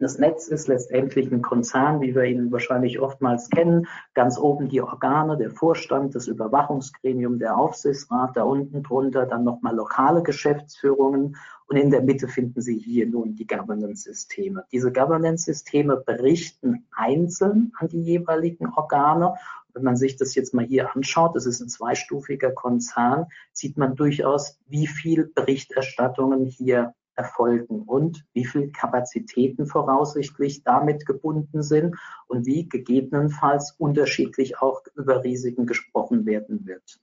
C: Das Netz ist letztendlich ein Konzern, wie wir ihn wahrscheinlich oftmals kennen. Ganz oben die Organe, der Vorstand, das Überwachungsgremium, der Aufsichtsrat, da unten drunter dann nochmal lokale Geschäftsführungen und in der Mitte finden Sie hier nun die Governance-Systeme. Diese Governance-Systeme berichten einzeln an die jeweiligen Organe wenn man sich das jetzt mal hier anschaut, das ist ein zweistufiger Konzern, sieht man durchaus, wie viel Berichterstattungen hier erfolgen und wie viel Kapazitäten voraussichtlich damit gebunden sind und wie gegebenenfalls unterschiedlich auch über Risiken gesprochen werden wird.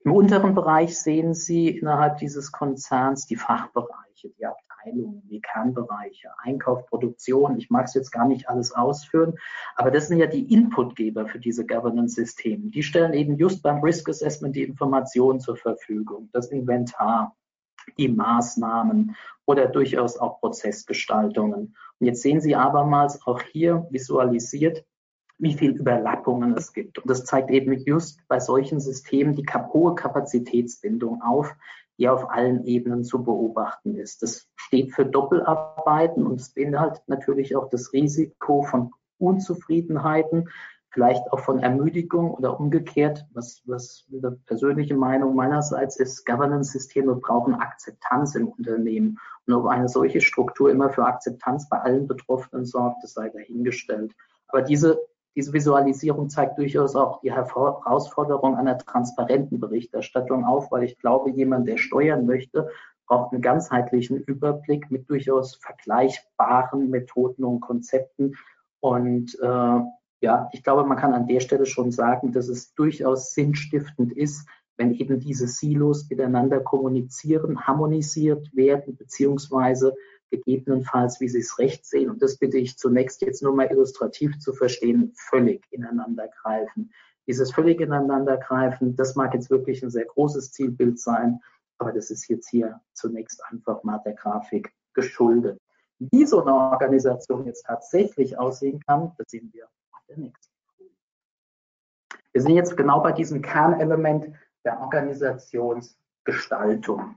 C: Im unteren Bereich sehen Sie innerhalb dieses Konzerns die Fachbereiche, die Abteilungen, die Kernbereiche, Einkauf, Produktion. Ich mag es jetzt gar nicht alles ausführen, aber das sind ja die Inputgeber für diese Governance-Systeme. Die stellen eben just beim Risk Assessment die Informationen zur Verfügung, das Inventar, die Maßnahmen oder durchaus auch Prozessgestaltungen. Und jetzt sehen Sie abermals auch hier visualisiert, wie viel Überlappungen es gibt. Und das zeigt eben just bei solchen Systemen die hohe Kapazitätsbindung auf, die auf allen Ebenen zu beobachten ist. Das steht für Doppelarbeiten und es beinhaltet natürlich auch das Risiko von Unzufriedenheiten, vielleicht auch von Ermüdigung oder umgekehrt, was, was eine persönliche Meinung meinerseits ist, Governance-Systeme brauchen Akzeptanz im Unternehmen. Und ob eine solche Struktur immer für Akzeptanz bei allen Betroffenen sorgt, das sei dahingestellt. Aber diese diese Visualisierung zeigt durchaus auch die Herausforderung einer transparenten Berichterstattung auf, weil ich glaube, jemand, der steuern möchte, braucht einen ganzheitlichen Überblick mit durchaus vergleichbaren Methoden und Konzepten. Und äh, ja, ich glaube, man kann an der Stelle schon sagen, dass es durchaus sinnstiftend ist, wenn eben diese Silos miteinander kommunizieren, harmonisiert werden, beziehungsweise gegebenenfalls, wie Sie es recht sehen, und das bitte ich zunächst jetzt nur mal illustrativ zu verstehen, völlig ineinander greifen. Dieses völlig ineinander greifen, das mag jetzt wirklich ein sehr großes Zielbild sein, aber das ist jetzt hier zunächst einfach mal der Grafik geschuldet. Wie so eine Organisation jetzt tatsächlich aussehen kann, das sehen wir auf der nächsten. Wir sind jetzt genau bei diesem Kernelement der Organisationsgestaltung.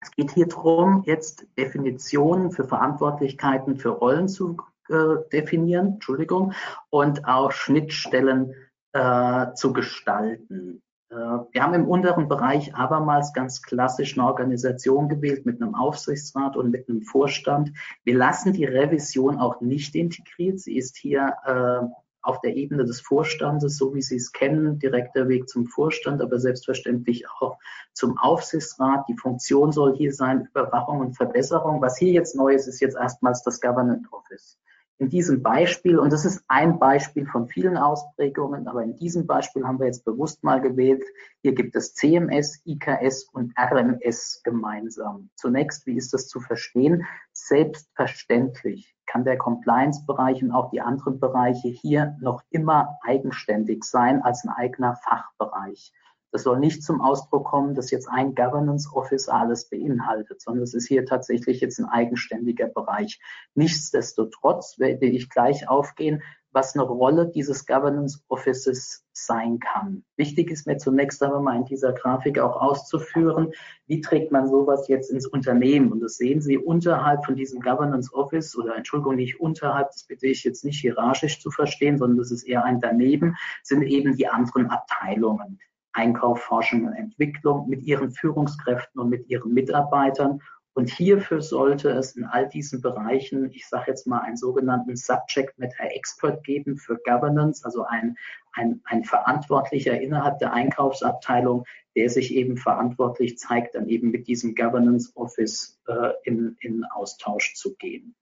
C: Es geht hier darum, jetzt Definitionen für Verantwortlichkeiten für Rollen zu äh, definieren, Entschuldigung, und auch Schnittstellen äh, zu gestalten. Äh, wir haben im unteren Bereich abermals ganz klassisch eine Organisation gewählt mit einem Aufsichtsrat und mit einem Vorstand. Wir lassen die Revision auch nicht integriert. Sie ist hier äh, auf der Ebene des Vorstandes, so wie Sie es kennen, direkter Weg zum Vorstand, aber selbstverständlich auch zum Aufsichtsrat. Die Funktion soll hier sein Überwachung und Verbesserung. Was hier jetzt neu ist, ist jetzt erstmals das Government Office in diesem Beispiel, und das ist ein Beispiel von vielen Ausprägungen, aber in diesem Beispiel haben wir jetzt bewusst mal gewählt, hier gibt es CMS, IKS und RMS gemeinsam. Zunächst, wie ist das zu verstehen? Selbstverständlich kann der Compliance-Bereich und auch die anderen Bereiche hier noch immer eigenständig sein als ein eigener Fachbereich. Das soll nicht zum Ausdruck kommen, dass jetzt ein Governance Officer alles beinhaltet, sondern es ist hier tatsächlich jetzt ein eigenständiger Bereich. Nichtsdestotrotz werde ich gleich aufgehen, was eine Rolle dieses Governance Offices sein kann. Wichtig ist mir zunächst aber mal in dieser Grafik auch auszuführen, wie trägt man sowas jetzt ins Unternehmen? Und das sehen Sie unterhalb von diesem Governance Office oder Entschuldigung, nicht unterhalb, das bitte ich jetzt nicht hierarchisch zu verstehen, sondern das ist eher ein daneben, sind eben die anderen Abteilungen. Einkauf, Forschung und Entwicklung mit ihren Führungskräften und mit ihren Mitarbeitern. Und hierfür sollte es in all diesen Bereichen, ich sage jetzt mal, einen sogenannten Subject Matter Expert geben für Governance, also ein, ein, ein Verantwortlicher innerhalb der Einkaufsabteilung, der sich eben verantwortlich zeigt, dann eben mit diesem Governance Office äh, in, in Austausch zu gehen.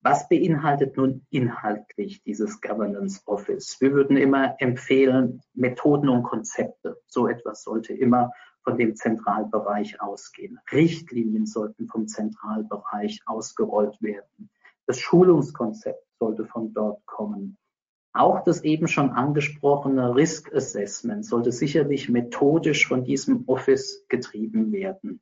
C: Was beinhaltet nun inhaltlich dieses Governance Office? Wir würden immer empfehlen, Methoden und Konzepte. So etwas sollte immer von dem Zentralbereich ausgehen. Richtlinien sollten vom Zentralbereich ausgerollt werden. Das Schulungskonzept sollte von dort kommen. Auch das eben schon angesprochene Risk Assessment sollte sicherlich methodisch von diesem Office getrieben werden.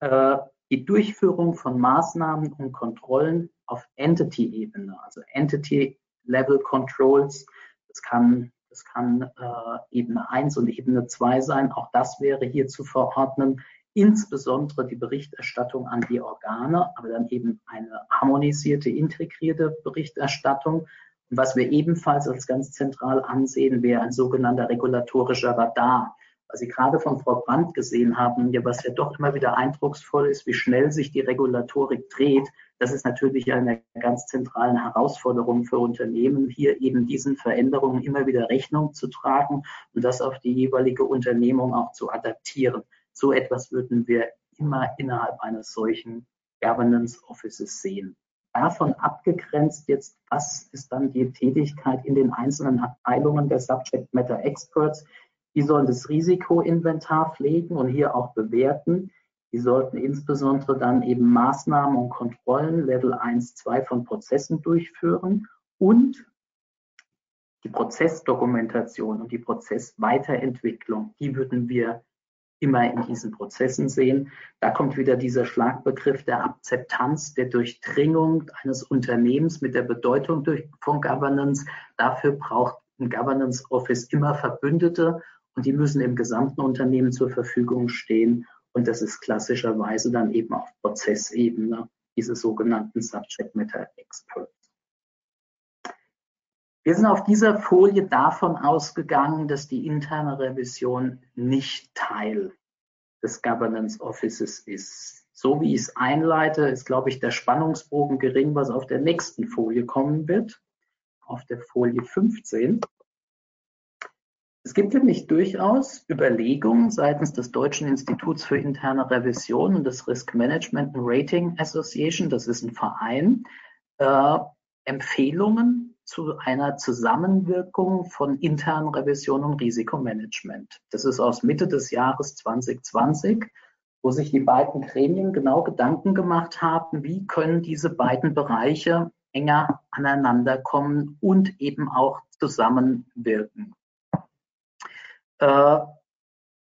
C: Äh, die Durchführung von Maßnahmen und Kontrollen auf Entity-Ebene, also Entity-Level Controls. Das kann, das kann äh, Ebene 1 und Ebene 2 sein. Auch das wäre hier zu verordnen. Insbesondere die Berichterstattung an die Organe, aber dann eben eine harmonisierte, integrierte Berichterstattung. Und was wir ebenfalls als ganz zentral ansehen, wäre ein sogenannter regulatorischer Radar was Sie gerade von Frau Brandt gesehen haben, ja, was ja doch immer wieder eindrucksvoll ist, wie schnell sich die Regulatorik dreht, das ist natürlich eine ganz zentrale Herausforderung für Unternehmen, hier eben diesen Veränderungen immer wieder Rechnung zu tragen und das auf die jeweilige Unternehmung auch zu adaptieren. So etwas würden wir immer innerhalb eines solchen Governance Offices sehen. Davon abgegrenzt jetzt, was ist dann die Tätigkeit in den einzelnen Abteilungen der Subject Matter Experts? Die sollen das Risikoinventar pflegen und hier auch bewerten. Die sollten insbesondere dann eben Maßnahmen und Kontrollen Level 1, 2 von Prozessen durchführen und die Prozessdokumentation und die Prozessweiterentwicklung, die würden wir immer in diesen Prozessen sehen. Da kommt wieder dieser Schlagbegriff der Akzeptanz, der Durchdringung eines Unternehmens mit der Bedeutung von Governance. Dafür braucht ein Governance Office immer Verbündete und die müssen im gesamten Unternehmen zur Verfügung stehen. Und das ist klassischerweise dann eben auf Prozessebene diese sogenannten Subject Matter Experts. Wir sind auf dieser Folie davon ausgegangen, dass die interne Revision nicht Teil des Governance Offices ist. So wie ich es einleite, ist, glaube ich, der Spannungsbogen gering, was auf der nächsten Folie kommen wird. Auf der Folie 15. Es gibt nämlich durchaus Überlegungen seitens des Deutschen Instituts für interne Revision und des Risk Management and Rating Association, das ist ein Verein, äh, Empfehlungen zu einer Zusammenwirkung von internen Revision und Risikomanagement. Das ist aus Mitte des Jahres 2020, wo sich die beiden Gremien genau Gedanken gemacht haben, wie können diese beiden Bereiche enger aneinander kommen und eben auch zusammenwirken. Äh,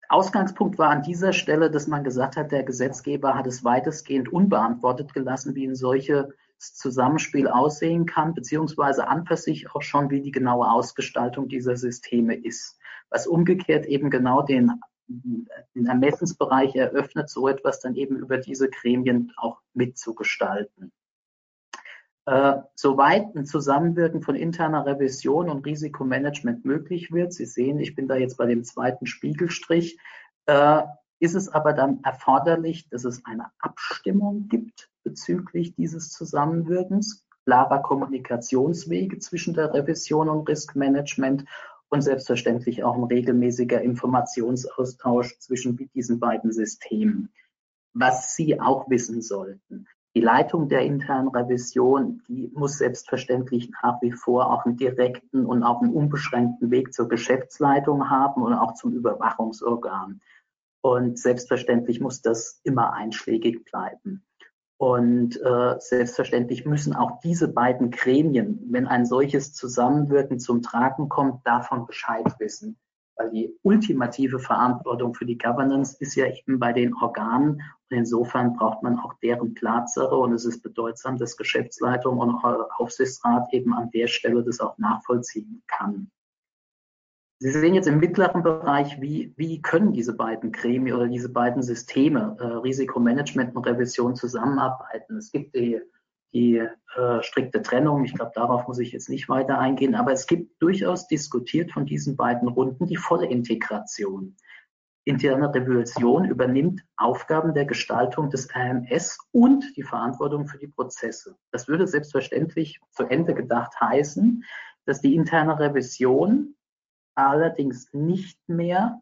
C: Ausgangspunkt war an dieser Stelle, dass man gesagt hat, der Gesetzgeber hat es weitestgehend unbeantwortet gelassen, wie ein solches Zusammenspiel aussehen kann, beziehungsweise an sich auch schon, wie die genaue Ausgestaltung dieser Systeme ist. Was umgekehrt eben genau den, den Ermessensbereich eröffnet, so etwas dann eben über diese Gremien auch mitzugestalten. Äh, soweit ein Zusammenwirken von interner Revision und Risikomanagement möglich wird, Sie sehen, ich bin da jetzt bei dem zweiten Spiegelstrich, äh, ist es aber dann erforderlich, dass es eine Abstimmung gibt bezüglich dieses Zusammenwirkens, klarer Kommunikationswege zwischen der Revision und Riskmanagement und selbstverständlich auch ein regelmäßiger Informationsaustausch zwischen diesen beiden Systemen. Was Sie auch wissen sollten, die Leitung der internen Revision, die muss selbstverständlich nach wie vor auch einen direkten und auch einen unbeschränkten Weg zur Geschäftsleitung haben und auch zum Überwachungsorgan. Und selbstverständlich muss das immer einschlägig bleiben. Und äh, selbstverständlich müssen auch diese beiden Gremien, wenn ein solches Zusammenwirken zum Tragen kommt, davon Bescheid wissen weil die ultimative Verantwortung für die Governance ist ja eben bei den Organen insofern braucht man auch deren Tatsache und es ist bedeutsam, dass Geschäftsleitung und Aufsichtsrat eben an der Stelle das auch nachvollziehen kann. Sie sehen jetzt im mittleren Bereich, wie, wie können diese beiden Gremien oder diese beiden Systeme, äh, Risikomanagement und Revision, zusammenarbeiten. Es gibt die die äh, strikte Trennung. Ich glaube, darauf muss ich jetzt nicht weiter eingehen, aber es gibt durchaus diskutiert von diesen beiden Runden die volle Integration. Interne Revision übernimmt Aufgaben der Gestaltung des RMS und die Verantwortung für die Prozesse. Das würde selbstverständlich zu Ende gedacht heißen, dass die interne Revision allerdings nicht mehr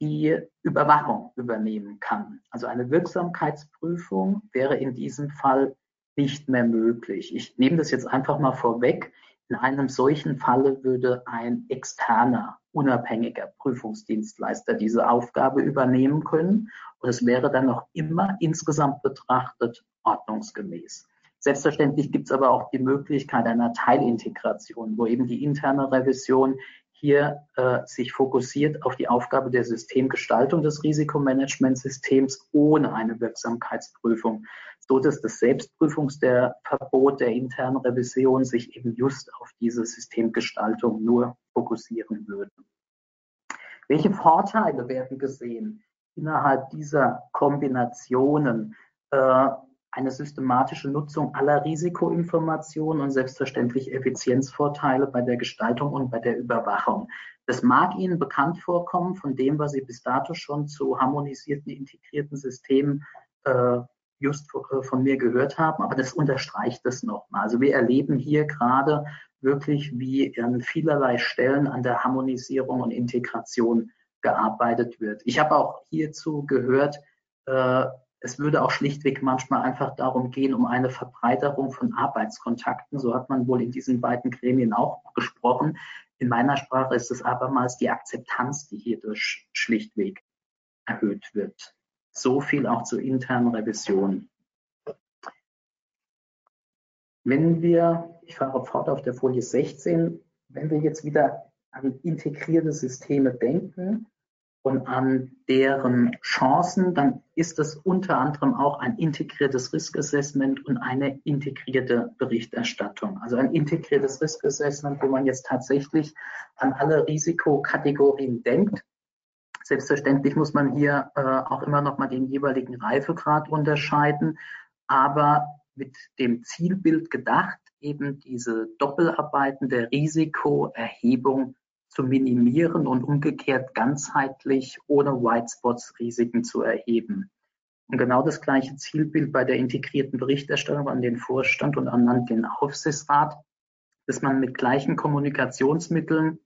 C: die Überwachung übernehmen kann. Also eine Wirksamkeitsprüfung wäre in diesem Fall nicht mehr möglich. Ich nehme das jetzt einfach mal vorweg. In einem solchen Falle würde ein externer, unabhängiger Prüfungsdienstleister diese Aufgabe übernehmen können und es wäre dann noch immer insgesamt betrachtet ordnungsgemäß. Selbstverständlich gibt es aber auch die Möglichkeit einer Teilintegration, wo eben die interne Revision hier äh, sich fokussiert auf die Aufgabe der Systemgestaltung des Risikomanagementsystems ohne eine Wirksamkeitsprüfung so dass das Selbstprüfungsverbot der internen Revision sich eben just auf diese Systemgestaltung nur fokussieren würde. Welche Vorteile werden gesehen innerhalb dieser Kombinationen? Äh, eine systematische Nutzung aller Risikoinformationen und selbstverständlich Effizienzvorteile bei der Gestaltung und bei der Überwachung. Das mag Ihnen bekannt vorkommen von dem, was Sie bis dato schon zu harmonisierten, integrierten Systemen äh, just äh, von mir gehört haben, aber das unterstreicht es nochmal. Also wir erleben hier gerade wirklich, wie an vielerlei Stellen an der Harmonisierung und Integration gearbeitet wird. Ich habe auch hierzu gehört, äh, es würde auch schlichtweg manchmal einfach darum gehen, um eine Verbreiterung von Arbeitskontakten. So hat man wohl in diesen beiden Gremien auch gesprochen. In meiner Sprache ist es abermals die Akzeptanz, die hierdurch schlichtweg erhöht wird. So viel auch zur internen Revision. Wenn wir, ich fahre fort auf der Folie 16, wenn wir jetzt wieder an integrierte Systeme denken und an deren Chancen, dann ist es unter anderem auch ein integriertes Risk Assessment und eine integrierte Berichterstattung. Also ein integriertes Risk Assessment, wo man jetzt tatsächlich an alle Risikokategorien denkt Selbstverständlich muss man hier äh, auch immer noch mal den jeweiligen Reifegrad unterscheiden, aber mit dem Zielbild gedacht, eben diese Doppelarbeiten der Risikoerhebung zu minimieren und umgekehrt ganzheitlich ohne Whitespots Risiken zu erheben. Und genau das gleiche Zielbild bei der integrierten Berichterstattung an den Vorstand und an den Aufsichtsrat, dass man mit gleichen Kommunikationsmitteln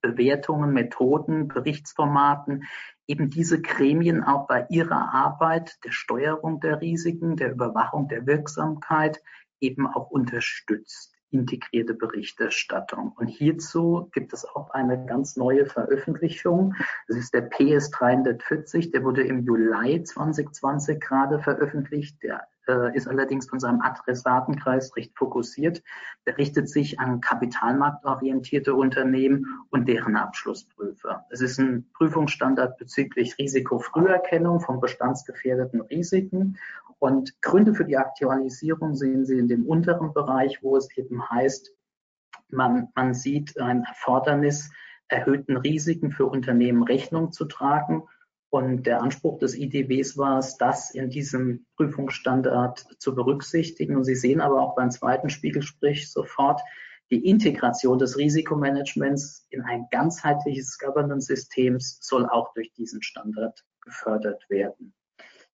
C: Bewertungen, Methoden, Berichtsformaten eben diese Gremien auch bei ihrer Arbeit der Steuerung der Risiken, der Überwachung der Wirksamkeit eben auch unterstützt. Integrierte Berichterstattung. Und hierzu gibt es auch eine ganz neue Veröffentlichung. Das ist der PS 340, der wurde im Juli 2020 gerade veröffentlicht. Der äh, ist allerdings von seinem Adressatenkreis recht fokussiert. Der richtet sich an kapitalmarktorientierte Unternehmen und deren Abschlussprüfer. Es ist ein Prüfungsstandard bezüglich Risikofrüherkennung von bestandsgefährdeten Risiken. Und Gründe für die Aktualisierung sehen Sie in dem unteren Bereich, wo es eben heißt, man, man sieht ein Erfordernis, erhöhten Risiken für Unternehmen Rechnung zu tragen Und der Anspruch des IDWs war es, das in diesem Prüfungsstandard zu berücksichtigen. Und Sie sehen aber auch beim zweiten Spiegelsprich sofort, die Integration des Risikomanagements in ein ganzheitliches Governance-System soll auch durch diesen Standard gefördert werden.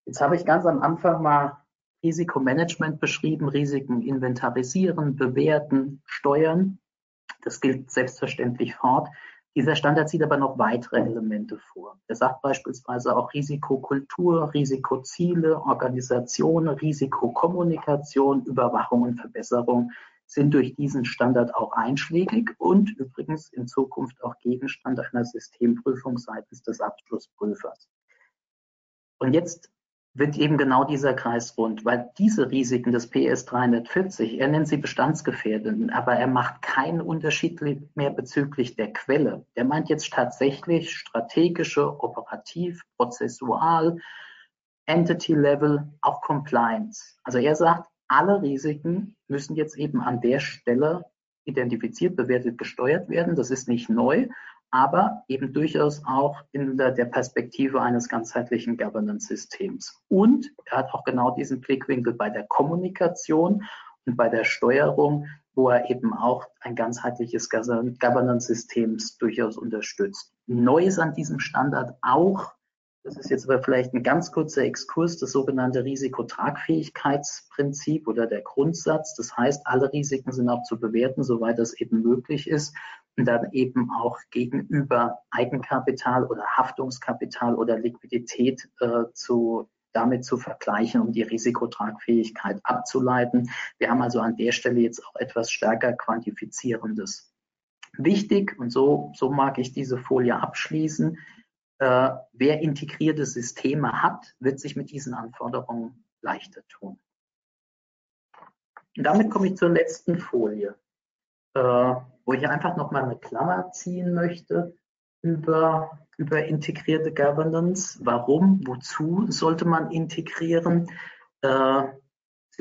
C: Jetzt habe ich ganz am Anfang mal Risikomanagement beschrieben, Risiken inventarisieren, bewerten, steuern. Das gilt selbstverständlich fort. Dieser Standard sieht aber noch weitere Elemente vor. Er sagt beispielsweise auch Risikokultur, Risikoziele, Organisation, Risikokommunikation, Überwachung und Verbesserung sind durch diesen Standard auch einschlägig und übrigens in Zukunft auch Gegenstand einer Systemprüfung seitens des Abschlussprüfers. Und jetzt wird eben genau dieser Kreis rund, weil diese Risiken des PS 340, er nennt sie bestandsgefährdend, aber er macht keinen Unterschied mehr bezüglich der Quelle. Der meint jetzt tatsächlich strategische, operativ, prozessual, Entity Level, auch Compliance. Also er sagt, alle Risiken müssen jetzt eben an der Stelle identifiziert, bewertet, gesteuert werden. Das ist nicht neu, aber eben durchaus auch in der, der Perspektive eines ganzheitlichen Governance-Systems. Und er hat auch genau diesen Blickwinkel bei der Kommunikation und bei der Steuerung, wo er eben auch ein ganzheitliches Governance-System durchaus unterstützt. Neu ist an diesem Standard auch, das ist jetzt aber vielleicht ein ganz kurzer Exkurs, das sogenannte Risikotragfähigkeitsprinzip oder der Grundsatz. Das heißt, alle Risiken sind auch zu bewerten, soweit das eben möglich ist dann eben auch gegenüber Eigenkapital oder Haftungskapital oder Liquidität äh, zu damit zu vergleichen, um die Risikotragfähigkeit abzuleiten. Wir haben also an der Stelle jetzt auch etwas stärker quantifizierendes. Wichtig, und so, so mag ich diese Folie abschließen, äh, wer integrierte Systeme hat, wird sich mit diesen Anforderungen leichter tun. Und damit komme ich zur letzten Folie, äh, wo ich einfach nochmal eine Klammer ziehen möchte über, über integrierte Governance. Warum, wozu sollte man integrieren? Äh,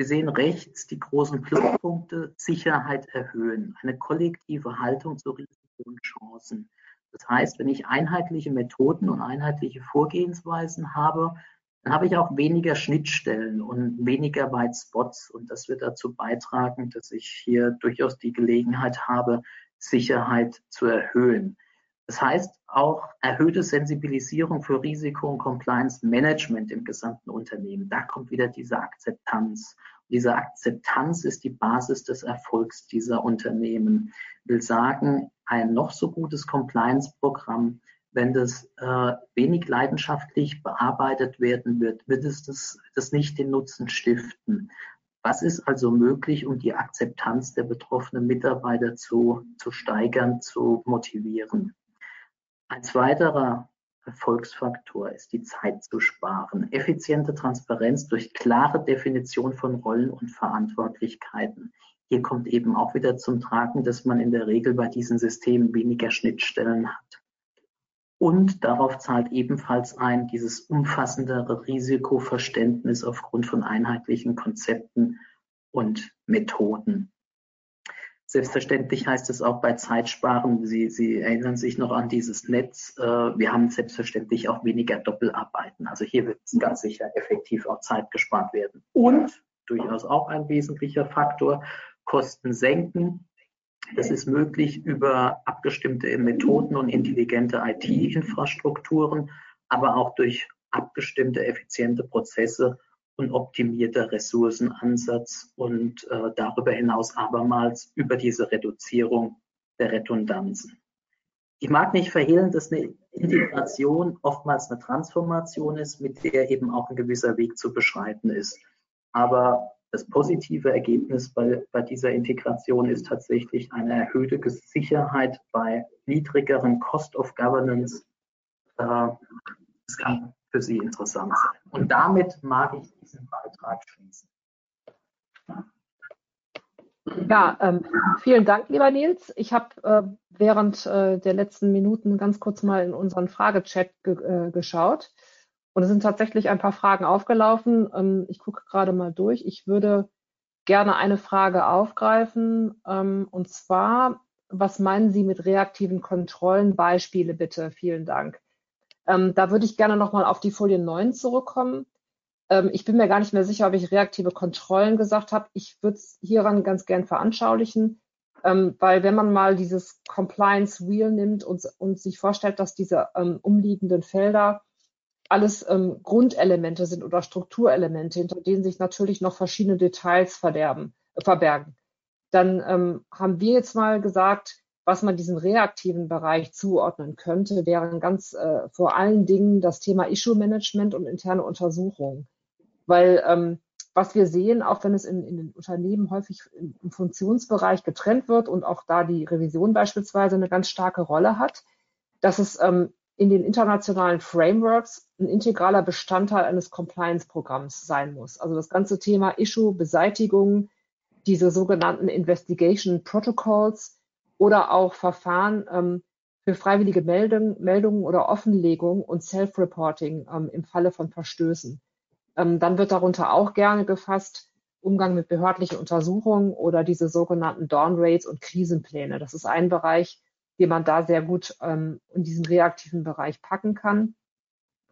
C: Sie sehen rechts die großen Pluspunkte, Sicherheit erhöhen, eine kollektive Haltung zu Risiken und Chancen. Das heißt, wenn ich einheitliche Methoden und einheitliche Vorgehensweisen habe, dann habe ich auch weniger Schnittstellen und weniger White Spots. Und das wird dazu beitragen, dass ich hier durchaus die Gelegenheit habe, Sicherheit zu erhöhen. Das heißt auch erhöhte Sensibilisierung für Risiko- und Compliance-Management im gesamten Unternehmen. Da kommt wieder diese Akzeptanz. Diese Akzeptanz ist die Basis des Erfolgs dieser Unternehmen. Ich will sagen, ein noch so gutes Compliance-Programm, wenn das äh, wenig leidenschaftlich bearbeitet werden wird, wird es das, das nicht den Nutzen stiften. Was ist also möglich, um die Akzeptanz der betroffenen Mitarbeiter zu, zu steigern, zu motivieren? Ein zweiterer Erfolgsfaktor ist die Zeit zu sparen. Effiziente Transparenz durch klare Definition von Rollen und Verantwortlichkeiten. Hier kommt eben auch wieder zum Tragen, dass man in der Regel bei diesen Systemen weniger Schnittstellen hat. Und darauf zahlt ebenfalls ein dieses umfassendere Risikoverständnis aufgrund von einheitlichen Konzepten und Methoden. Selbstverständlich heißt es auch bei Zeitsparen, Sie, Sie erinnern sich noch an dieses Netz, äh, wir haben selbstverständlich auch weniger Doppelarbeiten. Also hier wird ganz sicher effektiv auch Zeit gespart werden. Und durchaus auch ein wesentlicher Faktor, Kosten senken. Das ist möglich über abgestimmte Methoden und intelligente IT-Infrastrukturen, aber auch durch abgestimmte, effiziente Prozesse und optimierter Ressourcenansatz und äh, darüber hinaus abermals über diese Reduzierung der Redundanzen. Ich mag nicht verhehlen, dass eine Integration oftmals eine Transformation ist, mit der eben auch ein gewisser Weg zu beschreiten ist. Aber das positive Ergebnis bei, bei dieser Integration ist tatsächlich eine erhöhte Sicherheit bei niedrigeren Cost of Governance. Äh, das kann für Sie interessant sein. Und damit mag ich diesen Beitrag schließen.
B: Ja, ähm, vielen Dank, lieber Nils. Ich habe äh, während äh, der letzten Minuten ganz kurz mal in unseren Fragechat ge äh, geschaut. Und es sind tatsächlich ein paar Fragen aufgelaufen. Ähm, ich gucke gerade mal durch. Ich würde gerne eine Frage aufgreifen. Ähm, und zwar, was meinen Sie mit reaktiven Kontrollen? Beispiele bitte. Vielen Dank. Ähm, da würde ich gerne nochmal auf die Folie 9 zurückkommen. Ähm, ich bin mir gar nicht mehr sicher, ob ich reaktive Kontrollen gesagt habe. Ich würde es hieran ganz gern veranschaulichen, ähm, weil wenn man mal dieses Compliance Wheel nimmt und, und sich vorstellt, dass diese ähm, umliegenden Felder alles ähm, Grundelemente sind oder Strukturelemente, hinter denen sich natürlich noch verschiedene Details verderben, äh, verbergen. Dann ähm, haben wir jetzt mal gesagt, was man diesem reaktiven Bereich zuordnen könnte, wären ganz äh, vor allen Dingen das Thema Issue Management und interne Untersuchungen. Weil ähm, was wir sehen, auch wenn es in, in den Unternehmen häufig im, im Funktionsbereich getrennt wird und auch da die Revision beispielsweise eine ganz starke Rolle hat, dass es ähm, in den internationalen Frameworks ein integraler Bestandteil eines Compliance-Programms sein muss. Also das ganze Thema Issue-Beseitigung, diese sogenannten Investigation Protocols oder auch Verfahren ähm, für freiwillige Meldung, Meldungen oder Offenlegung und Self-Reporting ähm, im Falle von Verstößen. Ähm, dann wird darunter auch gerne gefasst Umgang mit behördlichen Untersuchungen oder diese sogenannten Dawn Rates und Krisenpläne. Das ist ein Bereich, den man da sehr gut ähm, in diesen reaktiven Bereich packen kann.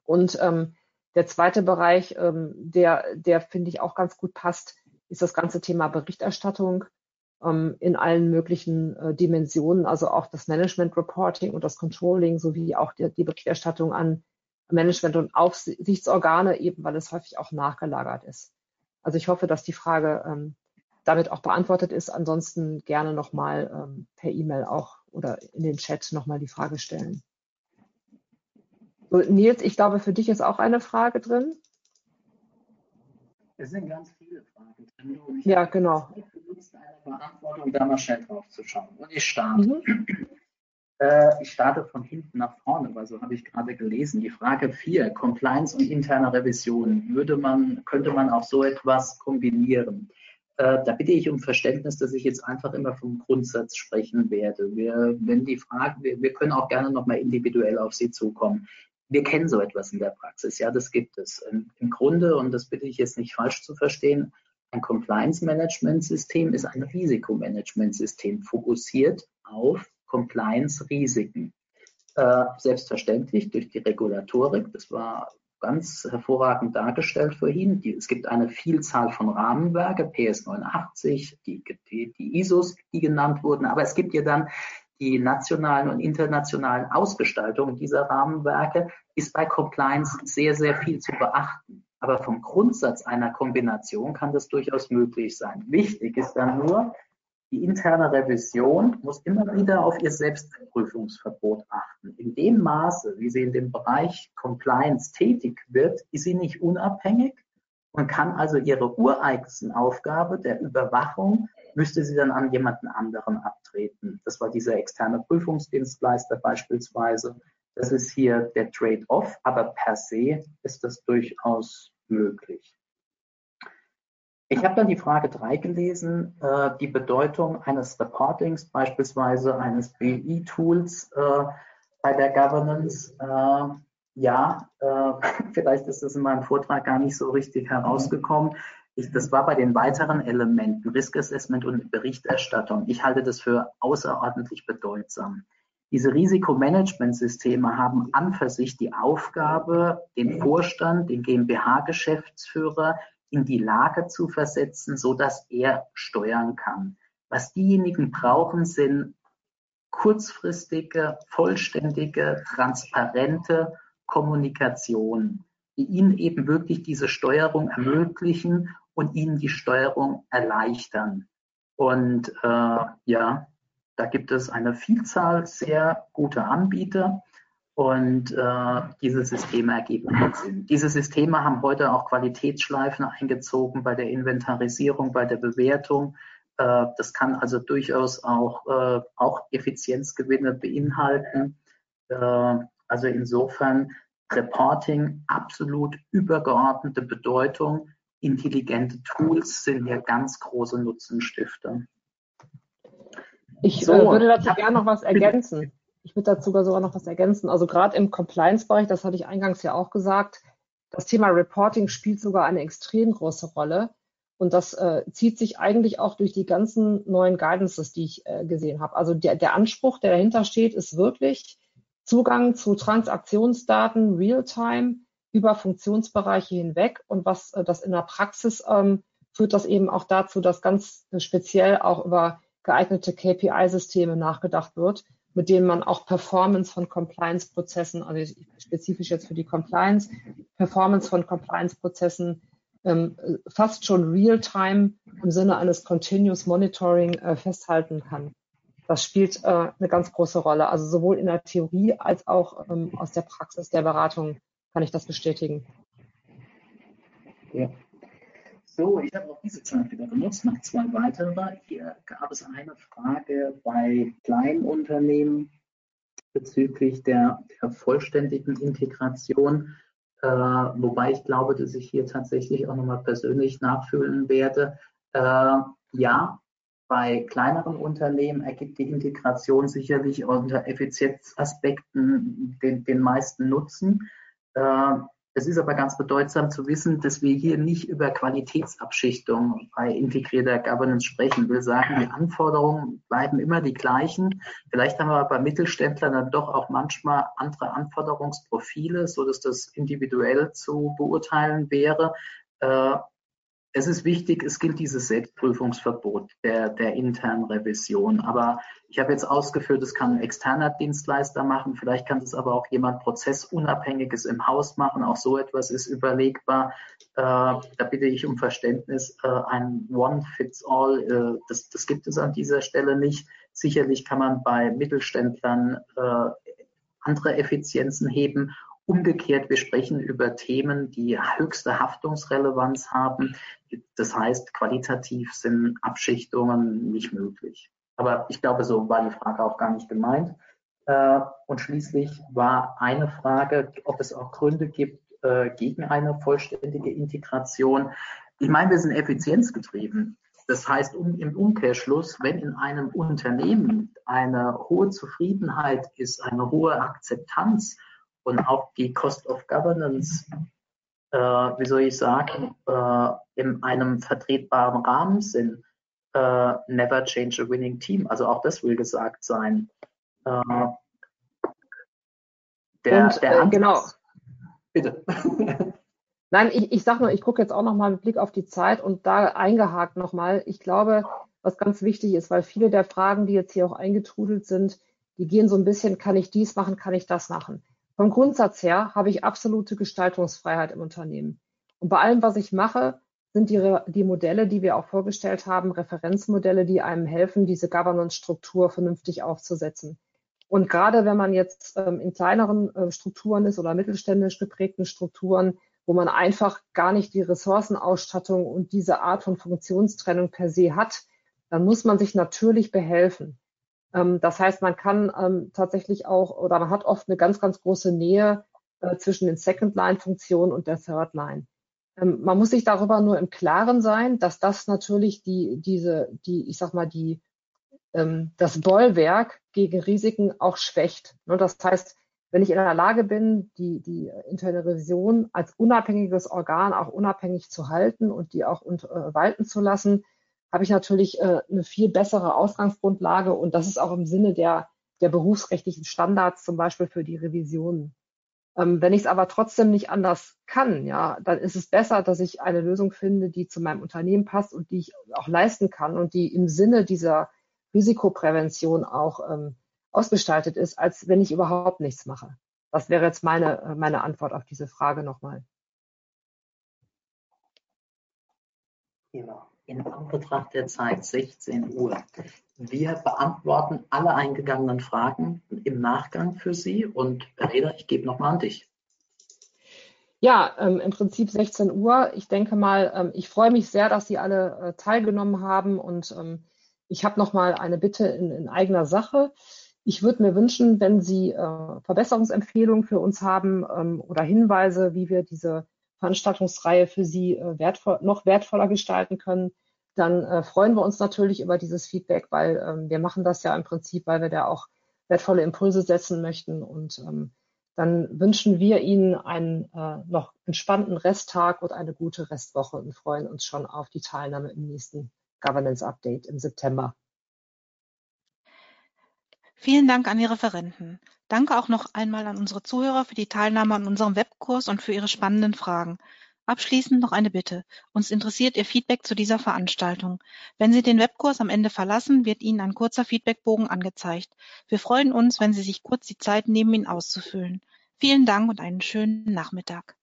B: Und ähm, der zweite Bereich, ähm, der, der finde ich auch ganz gut passt, ist das ganze Thema Berichterstattung ähm, in allen möglichen äh, Dimensionen, also auch das Management Reporting und das Controlling sowie auch die, die Berichterstattung an Management- und Aufsichtsorgane, eben weil es häufig auch nachgelagert ist. Also ich hoffe, dass die Frage ähm, damit auch beantwortet ist. Ansonsten gerne nochmal ähm, per E-Mail auch oder in den Chat nochmal die Frage stellen. So, Nils, ich glaube, für dich ist auch eine Frage drin.
C: Es sind ganz viele Fragen drin.
B: Ich ja, genau.
C: benutzt eine Beantwortung, da mal schnell drauf zu schauen. Und ich starte. Mhm. Äh, ich starte von hinten nach vorne, weil so habe ich gerade gelesen. Die Frage 4, Compliance und interne Revision. Würde man, könnte man auch so etwas kombinieren? Äh, da bitte ich um Verständnis, dass ich jetzt einfach immer vom Grundsatz sprechen werde. Wir, wenn die Frage, wir, wir können auch gerne nochmal individuell auf Sie zukommen. Wir kennen so etwas in der Praxis, ja, das gibt es. Im, Im Grunde, und das bitte ich jetzt nicht falsch zu verstehen, ein Compliance-Management-System ist ein Risikomanagement-System, fokussiert auf Compliance-Risiken. Äh, selbstverständlich durch die Regulatorik, das war ganz hervorragend dargestellt vorhin. Die, es gibt eine Vielzahl von Rahmenwerke, PS89, die, die, die ISOs, die genannt wurden, aber es gibt ja dann die nationalen und internationalen Ausgestaltungen dieser Rahmenwerke, ist bei Compliance sehr, sehr viel zu beachten. Aber vom Grundsatz einer Kombination kann das durchaus möglich sein. Wichtig ist dann nur, die interne Revision muss immer wieder auf ihr Selbstprüfungsverbot achten. In dem Maße, wie sie in dem Bereich Compliance tätig wird, ist sie nicht unabhängig und kann also ihre ureigensten Aufgabe der Überwachung, müsste sie dann an jemanden anderen abtreten. Das war dieser externe Prüfungsdienstleister beispielsweise. Das ist hier der Trade-off, aber per se ist das durchaus möglich. Ich habe dann die Frage 3 gelesen, äh, die Bedeutung eines Reportings, beispielsweise eines BI-Tools äh, bei der Governance. Äh, ja, äh, vielleicht ist das in meinem Vortrag gar nicht so richtig herausgekommen. Ich, das war bei den weiteren Elementen, Risk Assessment und Berichterstattung. Ich halte das für außerordentlich bedeutsam. Diese Risikomanagementsysteme haben an für sich die Aufgabe, den Vorstand, den GmbH-Geschäftsführer in die Lage zu versetzen, so dass er steuern kann. Was diejenigen brauchen, sind kurzfristige, vollständige, transparente Kommunikation, die ihnen eben wirklich diese Steuerung ermöglichen und ihnen die Steuerung erleichtern. Und äh, ja, da gibt es eine Vielzahl sehr guter Anbieter. Und äh, diese Systeme ergeben Sinn. Diese Systeme haben heute auch Qualitätsschleifen eingezogen bei der Inventarisierung, bei der Bewertung. Äh, das kann also durchaus auch, äh, auch Effizienzgewinne beinhalten. Äh, also insofern Reporting absolut übergeordnete Bedeutung. Intelligente Tools sind hier ganz große Nutzenstifter.
B: Ich so, würde dazu gerne noch was ergänzen. Ich würde dazu sogar noch was ergänzen. Also gerade im Compliance-Bereich, das hatte ich eingangs ja auch gesagt, das Thema Reporting spielt sogar eine extrem große Rolle. Und das äh, zieht sich eigentlich auch durch die ganzen neuen Guidances, die ich äh, gesehen habe. Also der, der Anspruch, der dahinter steht, ist wirklich Zugang zu Transaktionsdaten real-time über Funktionsbereiche hinweg und was äh, das in der Praxis ähm, führt das eben auch dazu, dass ganz speziell auch über geeignete KPI-Systeme nachgedacht wird, mit denen man auch Performance von Compliance-Prozessen, also spezifisch jetzt für die Compliance, Performance von Compliance-Prozessen ähm, fast schon real-time im Sinne eines Continuous Monitoring äh, festhalten kann. Das spielt äh, eine ganz große Rolle. Also sowohl in der Theorie als auch ähm, aus der Praxis der Beratung kann ich das bestätigen.
C: Ja. So, ich habe auch diese Zeit wieder genutzt, noch zwei weitere. Hier gab es eine Frage bei kleinen Unternehmen bezüglich der, der vollständigen Integration, äh, wobei ich glaube, dass ich hier tatsächlich auch nochmal persönlich nachfühlen werde. Äh, ja, bei kleineren Unternehmen ergibt die Integration sicherlich unter Effizienzaspekten den, den meisten Nutzen. Äh, es ist aber ganz bedeutsam zu wissen, dass wir hier nicht über Qualitätsabschichtung bei integrierter Governance sprechen. Ich will sagen, die Anforderungen bleiben immer die gleichen. Vielleicht haben wir bei Mittelständlern dann doch auch manchmal andere Anforderungsprofile, so dass das individuell zu beurteilen wäre. Es ist wichtig, es gilt dieses Selbstprüfungsverbot der, der internen Revision. Aber ich habe jetzt ausgeführt, es kann ein externer Dienstleister machen, vielleicht kann es aber auch jemand Prozessunabhängiges im Haus machen. Auch so etwas ist überlegbar. Äh, da bitte ich um Verständnis. Äh, ein One-Fits-All, äh, das, das gibt es an dieser Stelle nicht. Sicherlich kann man bei Mittelständlern äh, andere Effizienzen heben Umgekehrt, wir sprechen über Themen, die höchste Haftungsrelevanz haben. Das heißt, qualitativ sind Abschichtungen nicht möglich. Aber ich glaube, so war die Frage auch gar nicht gemeint. Äh, und schließlich war eine Frage, ob es auch Gründe gibt äh, gegen eine vollständige Integration. Ich meine, wir sind effizienzgetrieben. Das heißt, um, im Umkehrschluss, wenn in einem Unternehmen eine hohe Zufriedenheit ist, eine hohe Akzeptanz und auch die Cost of Governance, äh, wie soll ich sagen, äh, in einem vertretbaren Rahmen sind. Äh, never change a winning team. Also auch das will gesagt sein. Äh,
B: der, und, der äh, genau. Bitte. Nein, ich, ich sage nur, ich gucke jetzt auch nochmal mit Blick auf die Zeit und da eingehakt nochmal. Ich glaube, was ganz wichtig ist, weil viele der Fragen, die jetzt hier auch eingetrudelt sind, die gehen so ein bisschen, kann ich dies machen, kann ich das machen. Vom Grundsatz her habe ich absolute Gestaltungsfreiheit im Unternehmen. Und bei allem, was ich mache, sind die, die Modelle, die wir auch vorgestellt haben, Referenzmodelle, die einem helfen, diese Governance-Struktur vernünftig aufzusetzen. Und gerade wenn man jetzt ähm, in kleineren äh, Strukturen ist oder mittelständisch geprägten Strukturen, wo man einfach gar nicht die Ressourcenausstattung und diese Art von Funktionstrennung per se hat, dann muss man sich natürlich behelfen. Ähm, das heißt, man kann ähm, tatsächlich auch oder man hat oft eine ganz, ganz große Nähe äh, zwischen den Second-Line-Funktionen und der Third-Line. Ähm, man muss sich darüber nur im Klaren sein, dass das natürlich die, diese, die, ich sag mal, die, das Bollwerk gegen Risiken auch schwächt. Ne? Das heißt, wenn ich in der Lage bin, die, die interne Revision als unabhängiges Organ auch unabhängig zu halten und die auch und, äh, walten zu lassen, habe ich natürlich äh, eine viel bessere Ausgangsgrundlage und das ist auch im Sinne der, der berufsrechtlichen Standards zum Beispiel für die Revisionen. Ähm, wenn ich es aber trotzdem nicht anders kann, ja, dann ist es besser, dass ich eine Lösung finde, die zu meinem Unternehmen passt und die ich auch leisten kann und die im Sinne dieser Risikoprävention auch ähm, ausgestaltet ist, als wenn ich überhaupt nichts mache. Das wäre jetzt meine, äh, meine Antwort auf diese Frage nochmal.
C: Genau in Anbetracht der Zeit 16 Uhr. Wir beantworten alle eingegangenen Fragen im Nachgang für Sie und Reda, ich gebe nochmal an dich.
B: Ja, ähm, im Prinzip 16 Uhr. Ich denke mal, ähm, ich freue mich sehr, dass Sie alle äh, teilgenommen haben und ähm, ich habe nochmal eine Bitte in, in, eigener Sache. Ich würde mir wünschen, wenn Sie äh, Verbesserungsempfehlungen für uns haben ähm, oder Hinweise, wie wir diese Veranstaltungsreihe für Sie äh, wertvoll, noch wertvoller gestalten können, dann äh, freuen wir uns natürlich über dieses Feedback, weil ähm, wir machen das ja im Prinzip, weil wir da auch wertvolle Impulse setzen möchten. Und ähm, dann wünschen wir Ihnen einen äh, noch entspannten Resttag und eine gute Restwoche und freuen uns schon auf die Teilnahme im nächsten Governance Update im September.
A: Vielen Dank an die Referenten. Danke auch noch einmal an unsere Zuhörer für die Teilnahme an unserem Webkurs und für Ihre spannenden Fragen. Abschließend noch eine Bitte. Uns interessiert Ihr Feedback zu dieser Veranstaltung. Wenn Sie den Webkurs am Ende verlassen, wird Ihnen ein kurzer Feedbackbogen angezeigt. Wir freuen uns, wenn Sie sich kurz die Zeit nehmen, ihn auszufüllen. Vielen Dank und einen schönen Nachmittag.